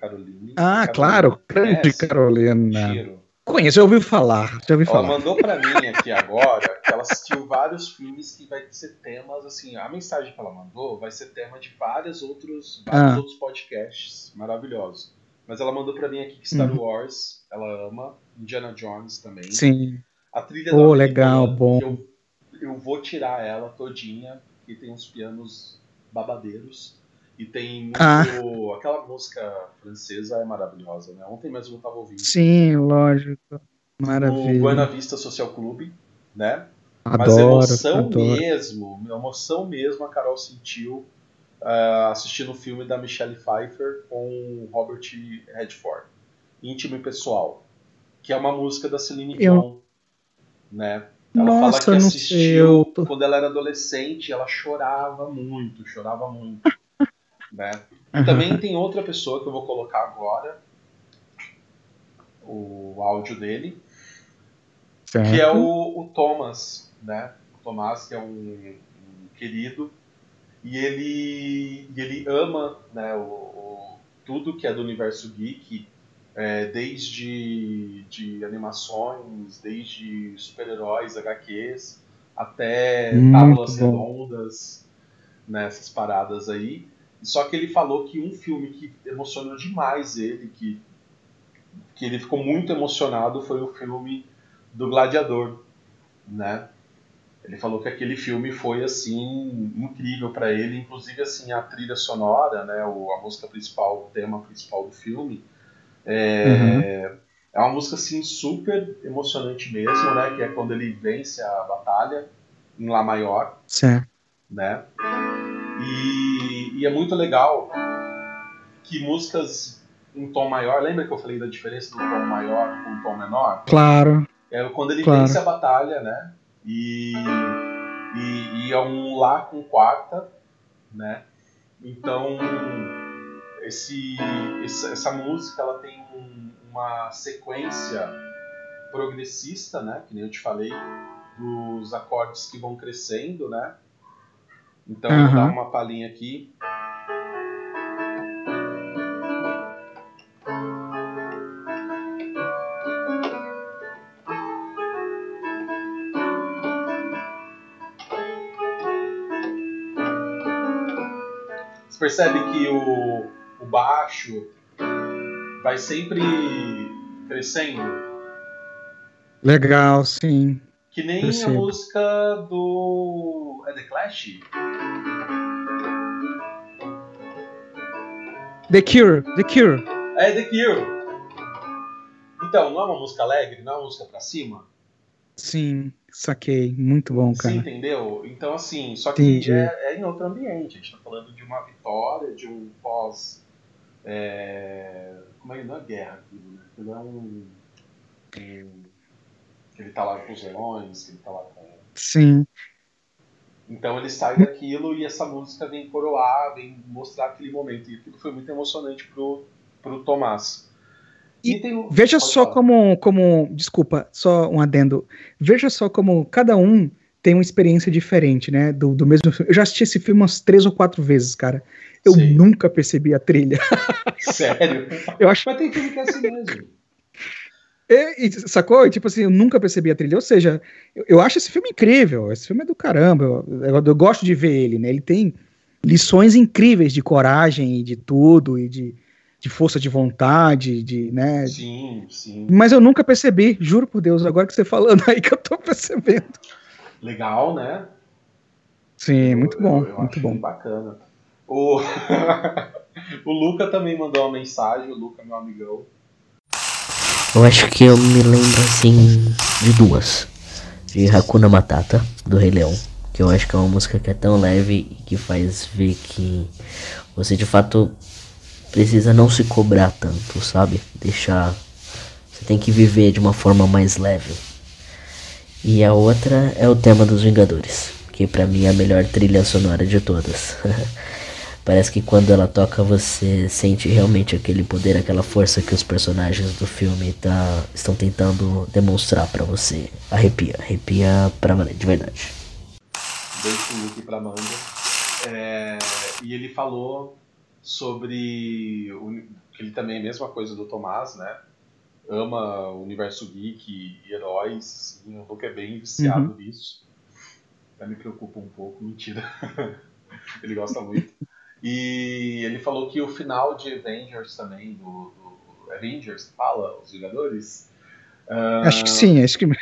Caroline. Ah, Carolina. claro, grande Carolina. Giro. Conheço, já ouvi falar, já ouvi ela falar. mandou para mim aqui agora que ela assistiu vários filmes que vai ser temas, assim, a mensagem que ela mandou vai ser tema de vários outros, vários ah. outros podcasts maravilhosos. Mas ela mandou para mim aqui que Star uhum. Wars, ela ama, Indiana Jones também. Sim. A trilha oh, legal, bom. Eu, eu vou tirar ela todinha, que tem uns pianos babadeiros. E tem muito. Ah. Aquela música francesa é maravilhosa, né? Ontem mesmo eu tava ouvindo. Sim, lógico. Maravilha. O Buena Vista Social Clube, né? Adoro, Mas emoção adoro. mesmo, emoção mesmo a Carol sentiu uh, assistindo o filme da Michelle Pfeiffer com Robert Redford, Íntimo e Pessoal, que é uma música da Celine Dion, eu... né? Ela Nossa, fala que assistiu sei, quando ela era adolescente, ela chorava muito, chorava muito. Né? E também tem outra pessoa que eu vou colocar agora, o áudio dele, certo. que é o, o, Thomas, né? O Thomas, que é um, um querido, e ele, e ele ama né, o, o, tudo que é do universo geek, é, desde de animações, desde super-heróis, HQs, até tábuas redondas, nessas né, paradas aí. Só que ele falou que um filme que emocionou demais ele, que, que ele ficou muito emocionado, foi o filme do Gladiador, né? Ele falou que aquele filme foi assim incrível para ele, inclusive assim a trilha sonora, né, o, a música principal, o tema principal do filme, é, uhum. é uma música assim super emocionante mesmo, né, que é quando ele vence a batalha em Lá Maior, certo. né? E, e é muito legal que músicas em tom maior, lembra que eu falei da diferença do tom maior com o tom menor? Claro. É quando ele claro. vence a batalha, né? E, e, e é um Lá com quarta, né? Então, esse, essa, música ela tem um, uma sequência progressista, né? Que nem eu te falei, dos acordes que vão crescendo, né? Então uhum. vou dar uma palhinha aqui. Você percebe que o, o baixo vai sempre crescendo? Legal, sim. Que nem Percebo. a música do. É The Cure, The Cure. É The Cure. Então, não é uma música alegre, não é uma música pra cima? Sim, saquei. Muito bom, cara. Você entendeu? Então, assim, só que é, é, em outro ambiente. A gente tá falando de uma vitória, de um pós. É... Como é que não é guerra aquilo, né? Aquilo é um. um que ele tá lá com os leões, que ele tá lá com. Sim. Então ele sai daquilo e essa música vem coroar, vem mostrar aquele momento. E aquilo foi muito emocionante pro, pro Tomás. E, e veja só como, como. Desculpa, só um adendo. Veja só como cada um tem uma experiência diferente, né? Do, do mesmo filme. Eu já assisti esse filme umas três ou quatro vezes, cara. Eu Sim. nunca percebi a trilha. Sério? eu acho... Mas tem filme que é assim mesmo. É, e, sacou? Tipo assim, eu nunca percebi a trilha. Ou seja, eu, eu acho esse filme incrível. Esse filme é do caramba. Eu, eu, eu, gosto de ver ele, né? Ele tem lições incríveis de coragem e de tudo, e de, de força de vontade, de, né? Sim, sim. Mas eu nunca percebi, juro por Deus, agora que você falando aí que eu tô percebendo. Legal, né? Sim, muito bom, muito bom. Bacana. O, o Luca também mandou uma mensagem, o Luca, meu amigão. Eu acho que eu me lembro assim de duas. De Hakuna Matata, do Rei Leão. Que eu acho que é uma música que é tão leve e que faz ver que você de fato precisa não se cobrar tanto, sabe? Deixar. Você tem que viver de uma forma mais leve. E a outra é o tema dos Vingadores, que para mim é a melhor trilha sonora de todas. Parece que quando ela toca você sente realmente aquele poder, aquela força que os personagens do filme tá, estão tentando demonstrar para você. Arrepia, arrepia pra valer, de verdade. Beijo Luke pra Amanda. É, e ele falou sobre. Ele também é a mesma coisa do Tomás, né? Ama o universo geek e heróis. Sim, o Luke é bem viciado uhum. nisso. Até me preocupa um pouco, mentira. ele gosta muito. E ele falou que o final de Avengers também, do, do Avengers, fala, os Vingadores. Uh... Acho que sim, acho que.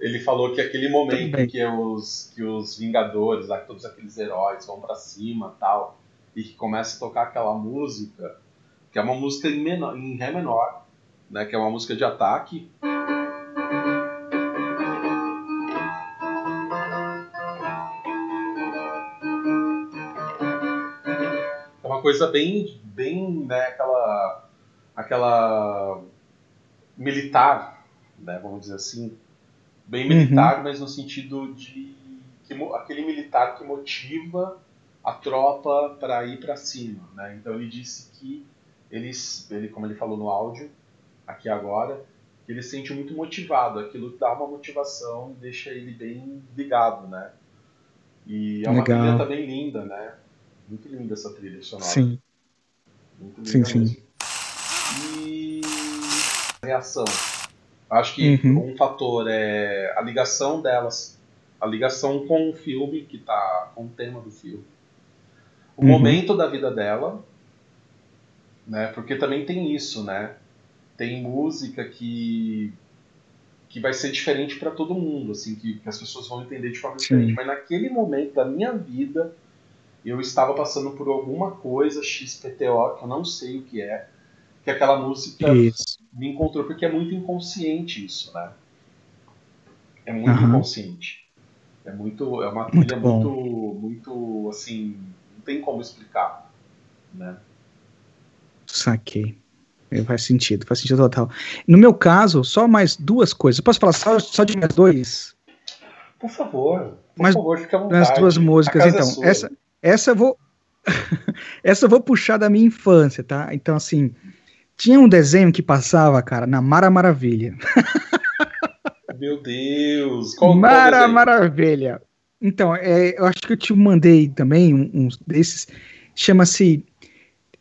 ele falou que aquele momento que os, que os Vingadores, todos aqueles heróis vão para cima tal, e que começa a tocar aquela música, que é uma música em, menor, em Ré menor, né, que é uma música de ataque. Coisa bem, bem, né, aquela, aquela militar, né, vamos dizer assim, bem militar, uhum. mas no sentido de que, aquele militar que motiva a tropa para ir para cima, né? Então ele disse que eles, ele, como ele falou no áudio aqui agora, que ele se sente muito motivado, aquilo dá uma motivação deixa ele bem ligado, né? E é uma Legal. trilha também linda, né? Muito linda essa trilha sonora. Sim. Muito linda sim, mesmo. sim. E reação. Acho que uhum. um fator é a ligação delas, a ligação com o filme que tá com o tema do filme. O uhum. momento da vida dela, né? Porque também tem isso, né? Tem música que que vai ser diferente para todo mundo, assim, que, que, as pessoas vão entender de forma Sim. diferente. Mas naquele momento da minha vida, eu estava passando por alguma coisa XPTO que eu não sei o que é, que aquela música isso. me encontrou, porque é muito inconsciente isso, né? É muito uhum. inconsciente. É muito, é uma trilha muito, muito, muito, assim, não tem como explicar, né? Saquei. É, faz sentido, faz sentido total. No meu caso, só mais duas coisas. posso falar só, só de mais dois? Por favor, por mais, favor, fica à vontade. As duas músicas, então. É essa, essa eu vou. essa eu vou puxar da minha infância, tá? Então, assim. Tinha um desenho que passava, cara, na Mara Maravilha. Meu Deus! Qual, Mara qual Maravilha! Então, é, eu acho que eu te mandei também uns um desses. Chama-se.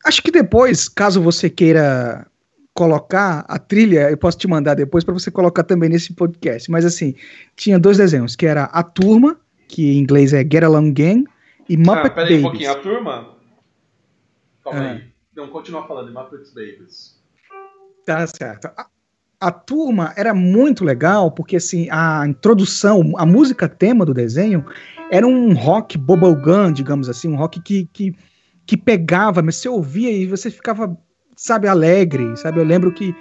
Acho que depois, caso você queira colocar a trilha, eu posso te mandar depois para você colocar também nesse podcast. Mas assim, tinha dois desenhos, que era A Turma, que em inglês é Get Along Gang, e Muppet ah, peraí um pouquinho, a turma. Calma ah. aí. Não, continua falando de Muppet Babies. Tá certo. A, a, turma era muito legal porque assim a introdução, a música tema do desenho era um rock bubblegum, digamos assim, um rock que, que, que pegava, mas você ouvia e você ficava, sabe, alegre, sabe? Eu lembro que.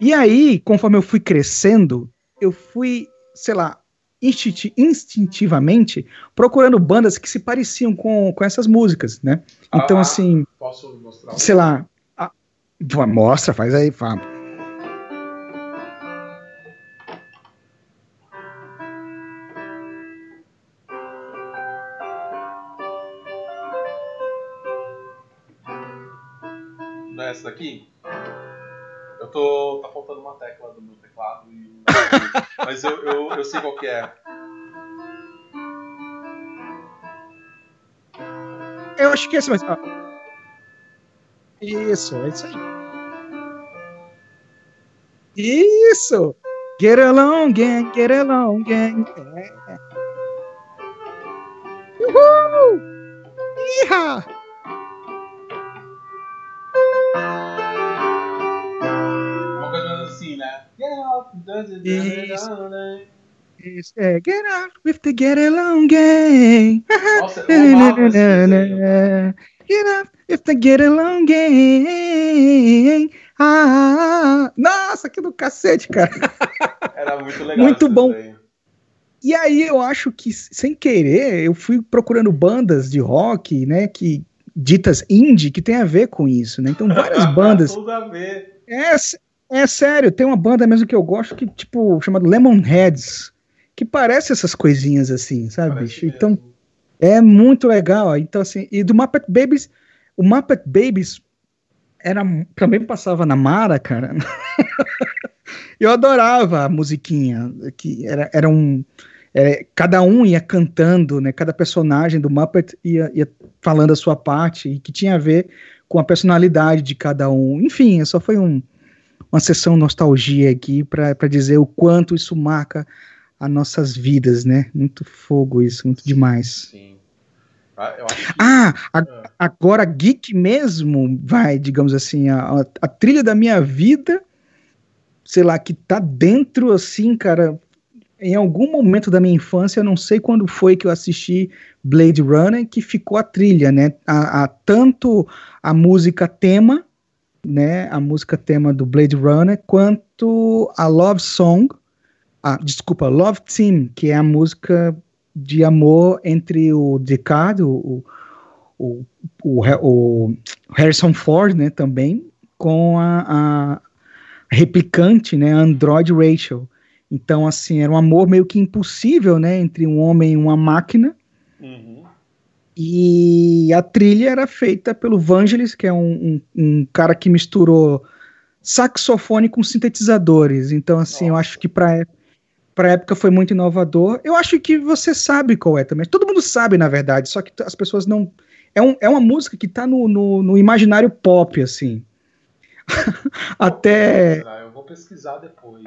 E aí, conforme eu fui crescendo, eu fui, sei lá, instintivamente procurando bandas que se pareciam com, com essas músicas, né? Então, ah, assim. Posso mostrar? Sei lá. A, mostra, faz aí, Fábio. Não é essa daqui? Eu tô. tá faltando uma tecla do meu teclado e. Mas eu, eu, eu sei qual que é. Eu acho que é esse, mas. Isso, é isso aí. Isso! Get along, gang, get along, gang. É. Uhul! Iha! Get off, Isso, é, get out with the get along, gang. Nossa. Get up with the get along, gang. Ah, nossa, que do cacete, cara. Era muito legal. Muito bom. desenho. E aí eu acho que, sem querer, eu fui procurando bandas de rock, né, que ditas indie, que tem a ver com isso, né? Então várias bandas. Tudo a ver. É, é sério, tem uma banda mesmo que eu gosto que, tipo, chamada Lemonheads, que parece essas coisinhas assim, sabe, Parece bicho? Então, mesmo. é muito legal. Então, assim, e do Muppet Babies, o Muppet Babies era, também passava na Mara, cara. Eu adorava a musiquinha, que era, era um. é, cada um ia cantando, né? Cada personagem do Muppet ia, ia falando a sua parte, e que tinha a ver com a personalidade de cada um. Enfim, só foi um, uma sessão nostalgia aqui para dizer o quanto isso marca as nossas vidas, né? Muito fogo isso, muito demais. Sim. Ah, que. Ah, a- Ah. agora geek mesmo vai, digamos assim, a, a- a trilha da minha vida, sei lá, que tá dentro assim, cara. Em algum momento da minha infância, eu não sei quando foi que eu assisti Blade Runner, que ficou a trilha, né? A, a- tanto a música tema, né? A música tema do Blade Runner, quanto a Love Song, ah, desculpa, Love Team, que é a música de amor entre o Descartes, o, o, o, o Harrison Ford, né, também, com a, a replicante, né, Android Rachel. Então, assim, era um amor meio que impossível, né, entre um homem e uma máquina. E a trilha era feita pelo Vangelis, que é um, um, um cara que misturou saxofone com sintetizadores. Então, assim, eu Nossa. acho que para para época foi muito inovador. Eu acho que você sabe qual é também. Todo mundo sabe, na verdade, só que as pessoas não. É, um, é uma música que tá no, no, no imaginário pop, assim. Até. Eu vou pesquisar depois.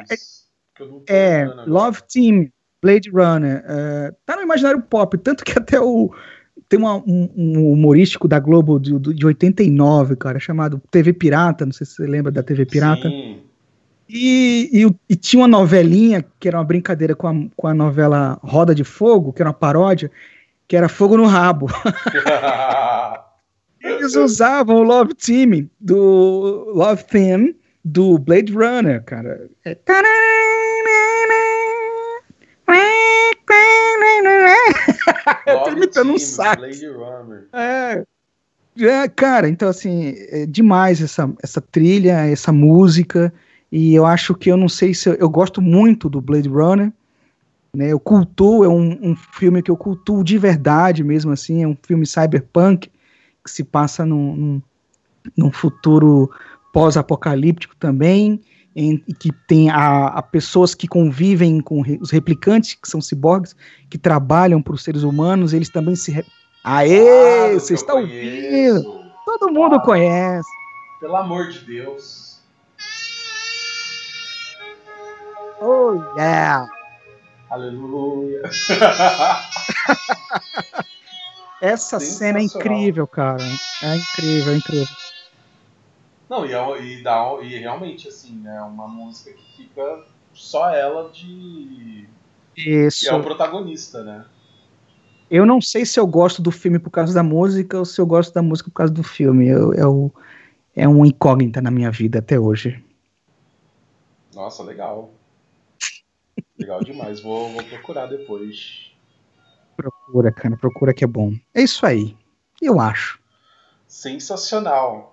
eu É, agora. Love Team, Blade Runner. é, tá no imaginário pop, tanto que até o. Tem uma- um, um humorístico da Globo de, de 89, cara, chamado TV Pirata. Não sei se você lembra da TV Pirata. Sim. E, e, e tinha uma novelinha, que era uma brincadeira com a, com a novela Roda de Fogo, que era uma paródia, que era Fogo no Rabo. Eles usavam o Love Team do Love Theme do Blade Runner, cara. É... Eu tô Love imitando um sax. Blade Runner. É. É, cara, então assim, é demais essa, essa trilha, essa música, e eu acho que eu não sei se eu, eu gosto muito do Blade Runner, né? Eu cultuo, é um, um filme que eu cultuo de verdade mesmo assim, é um filme cyberpunk que se passa num, num, num futuro pós-apocalíptico também, em, que tem a, a pessoas que convivem com re- os replicantes, que são ciborgues, que trabalham para os seres humanos, eles também se. Re... Aê! Claro Você eu está conheço. ouvindo? Todo mundo Claro. conhece. Pelo amor de Deus. Oh, yeah! Aleluia. Essa cena é incrível, cara. É incrível, é incrível. Não, e, é- e, dá, e realmente, assim, é uma música que fica só ela de. Isso. E é o protagonista, né? Eu não sei se eu gosto do filme por causa da música ou se eu gosto da música por causa do filme. Eu, eu- é uma incógnita na minha vida até hoje. Nossa, legal. Legal demais. Vou, vou procurar depois. Procura, cara, procura que é bom. É isso aí. Eu acho. Sensacional.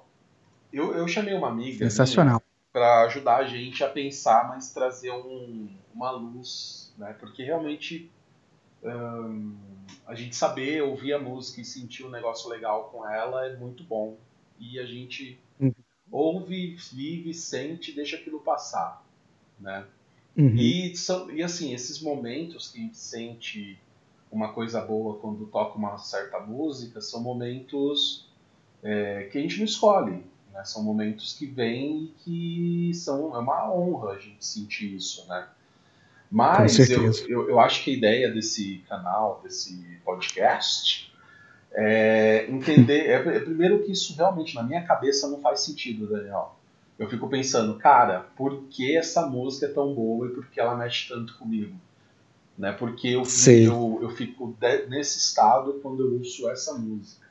Eu, eu chamei uma amiga Sensacional. para ajudar a gente a pensar, mas trazer um- uma luz, né? Porque realmente hum, a gente saber ouvir a música e sentir um negócio legal com ela é muito bom. E a gente Uhum. ouve, vive, sente, deixa aquilo passar, né? Uhum. E, são, e assim, esses momentos que a gente sente uma coisa boa quando toca uma certa música são momentos é, que a gente não escolhe. Né? São momentos que vêm e que são, é uma honra a gente sentir isso. Né? Mas eu, eu, eu, acho que a ideia desse canal, desse podcast, é entender. É, é, primeiro que isso realmente na minha cabeça não faz sentido, Daniel. Eu fico pensando, cara, por que essa música é tão boa e por que ela mexe tanto comigo? Né? Porque eu, eu, eu fico de, nesse estado quando eu ouço essa música.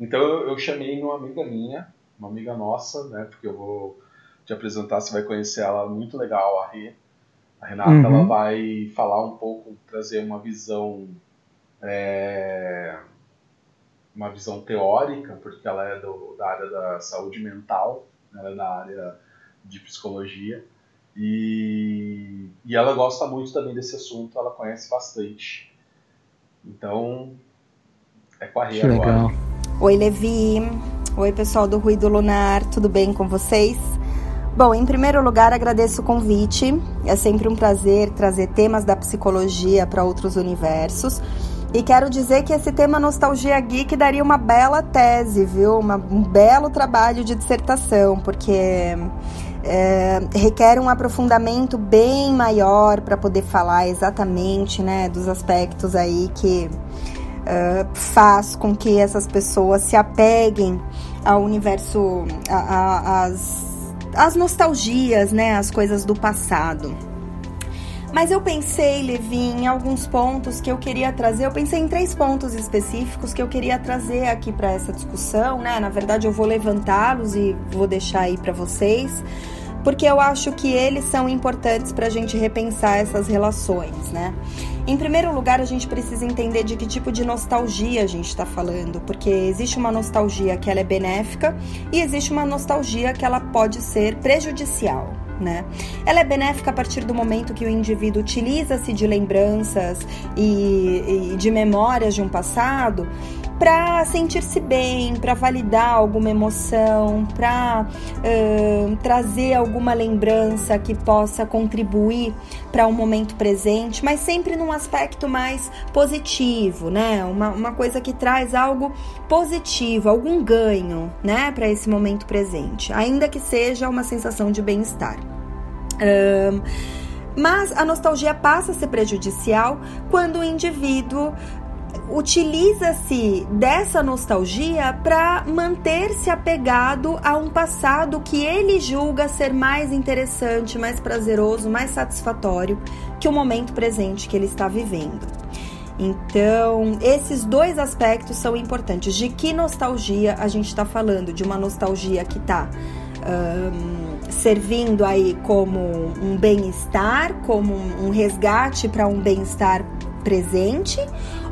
Então eu, eu, chamei uma amiga minha, uma amiga nossa, né? Porque eu vou te apresentar, você vai conhecer ela, muito legal, a Rê. A Renata uhum. ela vai falar um pouco, trazer uma visão é, uma visão teórica, porque ela é do, da área da saúde mental, ela é da área de psicologia. E, e ela gosta muito também desse assunto, ela conhece bastante. Então, é com a Rê agora. Legal. Oi, Levi. Oi, pessoal do Ruído Lunar, tudo bem com vocês? Bom, em primeiro lugar, agradeço o convite. É sempre um prazer trazer temas da psicologia para outros universos. E quero dizer que esse tema Nostalgia Geek daria uma bela tese, viu? Uma, um belo trabalho de dissertação, porque é, requer um aprofundamento bem maior para poder falar exatamente né, dos aspectos aí que uh, faz com que essas pessoas se apeguem ao universo, às nostalgias, né, as coisas do passado. Mas eu pensei, Levi, em alguns pontos que eu queria trazer. Eu pensei em três pontos específicos que eu queria trazer aqui para essa discussão, né? Na verdade, eu vou levantá-los e vou deixar aí para vocês porque eu acho que eles são importantes para a gente repensar essas relações, né? Em primeiro lugar, a gente precisa entender de que tipo de nostalgia a gente está falando, porque existe uma nostalgia que ela é benéfica e existe uma nostalgia que ela pode ser prejudicial. Né? Ela é benéfica a partir do momento que o indivíduo utiliza-se de lembranças e, e de memórias de um passado para sentir-se bem, para validar alguma emoção, para uh, trazer alguma lembrança que possa contribuir para o um momento presente, mas sempre num aspecto mais positivo, né? Uma, uma coisa que traz algo positivo, algum ganho, né, para esse momento presente, ainda que seja uma sensação de bem-estar. Um, mas a nostalgia passa a ser prejudicial quando o indivíduo utiliza-se dessa nostalgia para manter-se apegado a um passado que ele julga ser mais interessante, mais prazeroso, mais satisfatório que o momento presente que ele está vivendo. Então, esses dois aspectos são importantes. De que nostalgia a gente está falando? De uma nostalgia que está um, servindo aí como um bem-estar, como um resgate para um bem-estar presente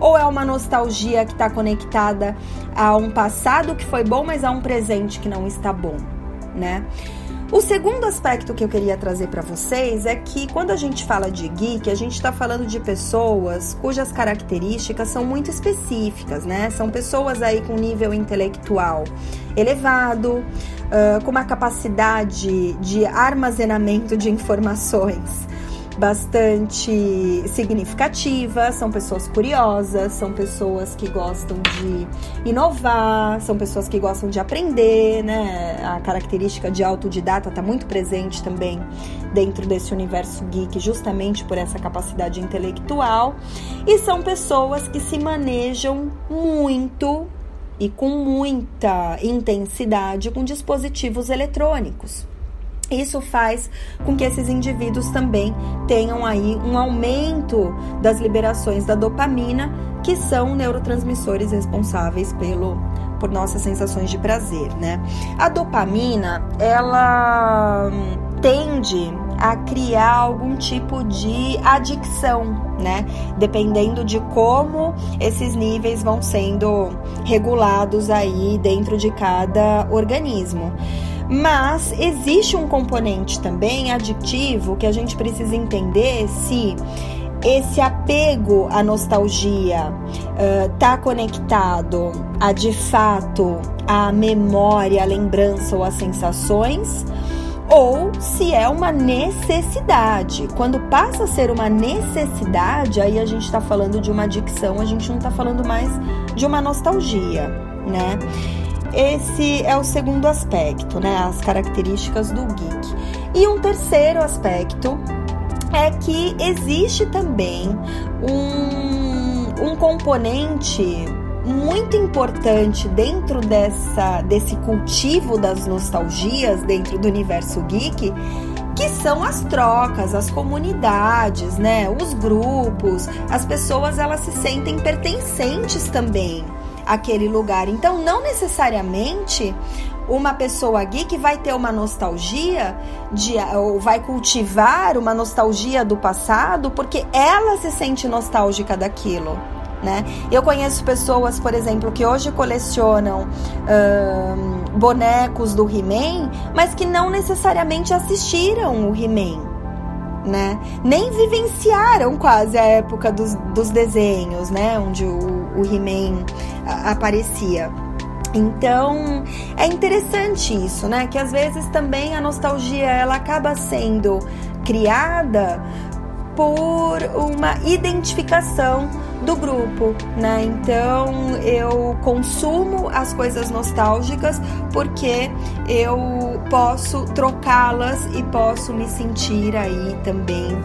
ou é uma nostalgia que está conectada a um passado que foi bom, mas a um presente que não está bom, né? O segundo aspecto que eu queria trazer para vocês é que quando a gente fala de geek, a gente está falando de pessoas cujas características são muito específicas, né? São pessoas aí com nível intelectual elevado, uh, com uma capacidade de armazenamento de informações bastante significativa, são pessoas curiosas, são pessoas que gostam de inovar, são pessoas que gostam de aprender, né? A característica de autodidata está muito presente também dentro desse universo geek, justamente por essa capacidade intelectual, e são pessoas que se manejam muito e com muita intensidade com dispositivos eletrônicos. Isso faz com que esses indivíduos também tenham aí um aumento das liberações da dopamina, que são neurotransmissores responsáveis pelo por nossas sensações de prazer, né? A dopamina, ela tende a criar algum tipo de adicção, né? Dependendo de como esses níveis vão sendo regulados aí dentro de cada organismo. Mas existe um componente também aditivo que a gente precisa entender se esse apego à nostalgia está uh, conectado a de fato a memória, a lembrança ou as sensações, ou se é uma necessidade. Quando passa a ser uma necessidade, aí a gente está falando de uma adicção, a gente não está falando mais de uma nostalgia, né? Esse é o segundo aspecto, né? As características do geek. E um terceiro aspecto é que existe também um, um componente muito importante dentro dessa, desse cultivo das nostalgias dentro do universo geek, que são as trocas, as comunidades, né, os grupos, as pessoas elas se sentem pertencentes também àquele lugar. Então, não necessariamente uma pessoa geek vai ter uma nostalgia de ou vai cultivar uma nostalgia do passado porque ela se sente nostálgica daquilo. Né? Eu conheço pessoas, por exemplo, que hoje colecionam bonecos do He-Man, mas que não necessariamente assistiram o He-Man. Né? Nem vivenciaram quase a época dos, dos desenhos, né? Onde o, o He-Man aparecia. Então, é interessante isso, né? Que às vezes também a nostalgia ela acaba sendo criada por uma identificação do grupo, né? Então eu consumo as coisas nostálgicas porque eu posso trocá-las e posso me sentir aí também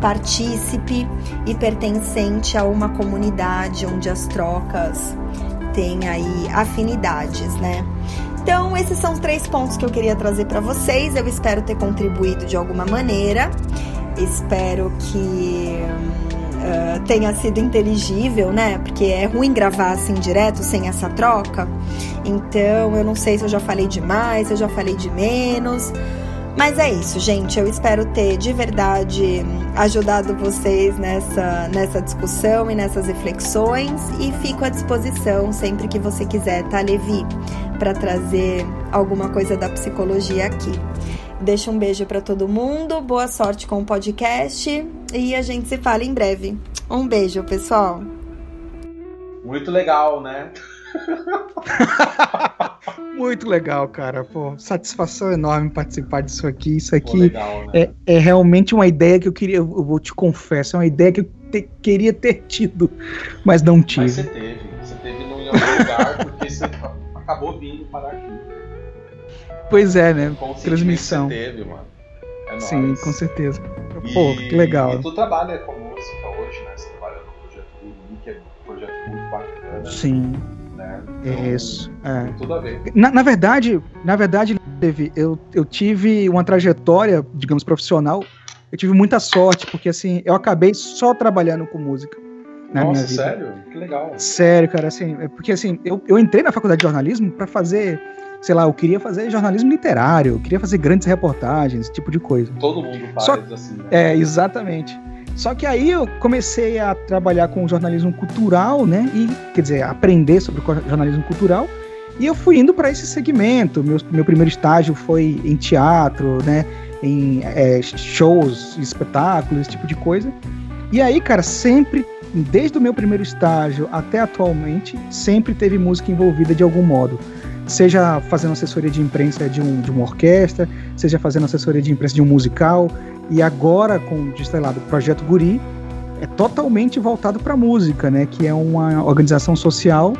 partícipe e pertencente a uma comunidade onde as trocas têm aí afinidades, né? Então, esses são os três pontos que eu queria trazer para vocês. Eu espero ter contribuído de alguma maneira. Espero que uh, tenha sido inteligível, né? Porque é ruim gravar assim direto, sem essa troca. Então, eu não sei se eu já falei demais, se eu já falei de menos. Mas é isso, gente. Eu espero ter de verdade ajudado vocês nessa, nessa discussão e nessas reflexões. E fico à disposição sempre que você quiser, tá, Levi? Para trazer alguma coisa da psicologia aqui. Deixa um beijo para todo mundo, boa sorte com o podcast e a gente se fala em breve. Um beijo, pessoal. Muito legal, né? Muito legal, cara. Pô, satisfação enorme participar disso aqui. Isso aqui Pô, legal, né? é, é, realmente uma ideia que eu queria. Eu vou te confessar, é uma ideia que eu te, queria ter tido, mas não tive. Mas você teve. Você teve no algum lugar porque você acabou vindo parar aqui. Pois é, né? Transmissão. Você teve, mano. É Sim, nóis. com certeza. Pô, e, que legal. E tu trabalha com música hoje, né? Você trabalha no projeto do que é um projeto muito bacana. Sim. Né? Então, Isso. É. Tudo a ver. Na, na verdade, na verdade, teve, eu, eu tive uma trajetória, digamos, profissional. Eu tive muita sorte, porque assim, eu acabei só trabalhando com música. Na Nossa, minha vida. sério? Que legal. Sério, cara, assim, é porque assim, eu, eu entrei na faculdade de jornalismo para fazer sei lá, eu queria fazer jornalismo literário, eu queria fazer grandes reportagens, esse tipo de coisa. Todo mundo faz Só, assim. Né? É, exatamente. Só que aí eu comecei a trabalhar com jornalismo cultural, né? E, quer dizer, aprender sobre jornalismo cultural. E eu fui indo para esse segmento. Meu, meu primeiro estágio foi em teatro, né? Em é, shows, espetáculos, esse tipo de coisa. E aí, cara, sempre, desde o meu primeiro estágio até atualmente, sempre teve música envolvida de algum modo seja fazendo assessoria de imprensa de, um, de uma orquestra, seja fazendo assessoria de imprensa de um musical, e agora com sei lá, do Projeto Guri, é totalmente voltado para música, né? Que é uma organização social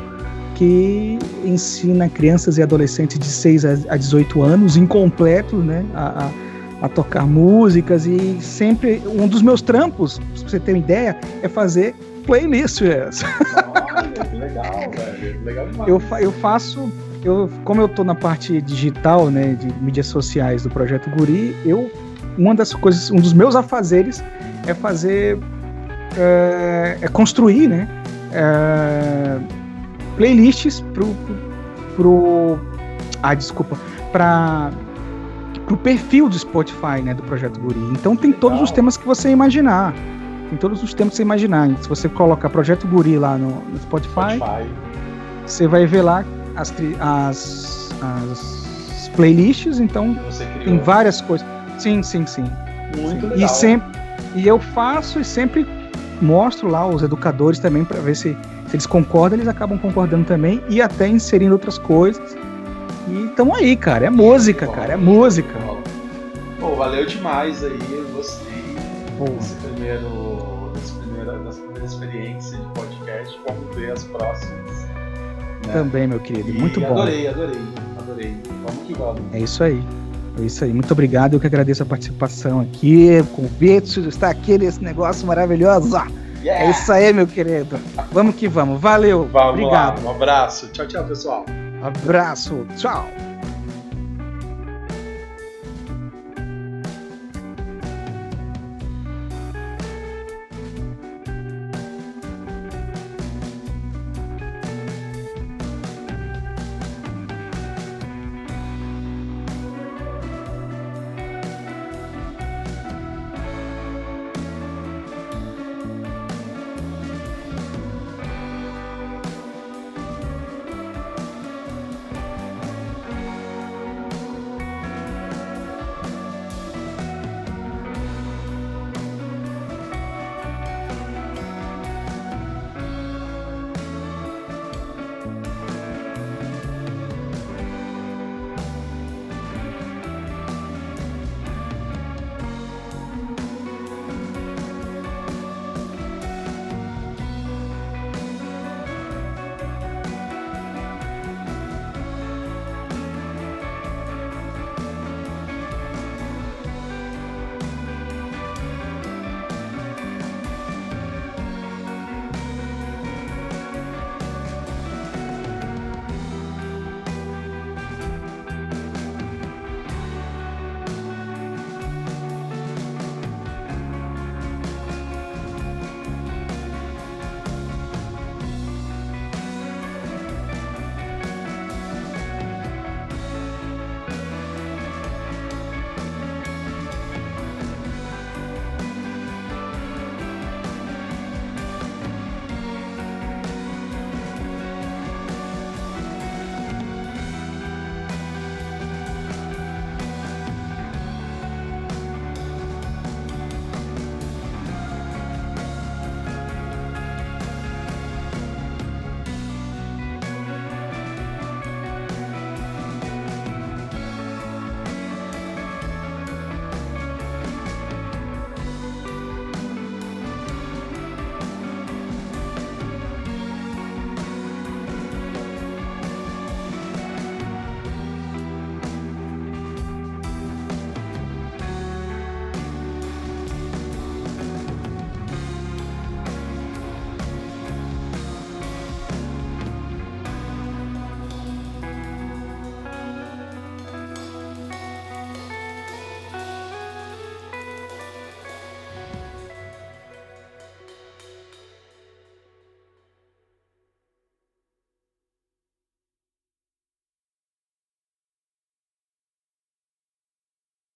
que ensina crianças e adolescentes de 6 a 18 anos, incompletos, né? A, a, a tocar músicas e sempre um dos meus trampos, se você ter uma ideia, é fazer playlists. Olha, que legal, velho. Legal demais. Eu, eu faço eu, como eu tô na parte digital, né, de mídias sociais do projeto Guri, eu uma das coisas, um dos meus afazeres é fazer, é, é construir, né, é, playlists pro, pro, pro, ah, desculpa, para pro perfil do Spotify, né, do projeto Guri. Então tem todos os temas que você imaginar. Tem todos os temas que você imaginar. Se você colocar Projeto Guri lá no, no Spotify, Spotify, você vai ver lá as, as, as playlists, então tem várias coisas. Sim, sim, sim. Muito sim. legal. E, sempre, e eu faço e sempre mostro lá os educadores também para ver se, se eles concordam, eles acabam concordando também e até inserindo outras coisas. E tamo aí, cara. É música, cara. É música. Pô, valeu demais aí. Eu gostei Pô. desse primeiro, desse primeiro, dessa primeira experiência de podcast. Vamos ver as próximas. Né? Também, meu querido. E Muito bom. Adorei, adorei. Adorei. Vamos que vamos. É isso aí. É isso aí. Muito obrigado. Eu que agradeço a participação aqui, o convite de estar aqui nesse negócio maravilhoso. Yeah. É isso aí, meu querido. Vamos que vamos. Valeu. Vamos obrigado. Lá. Um abraço. Tchau, tchau, pessoal. Abraço. Tchau.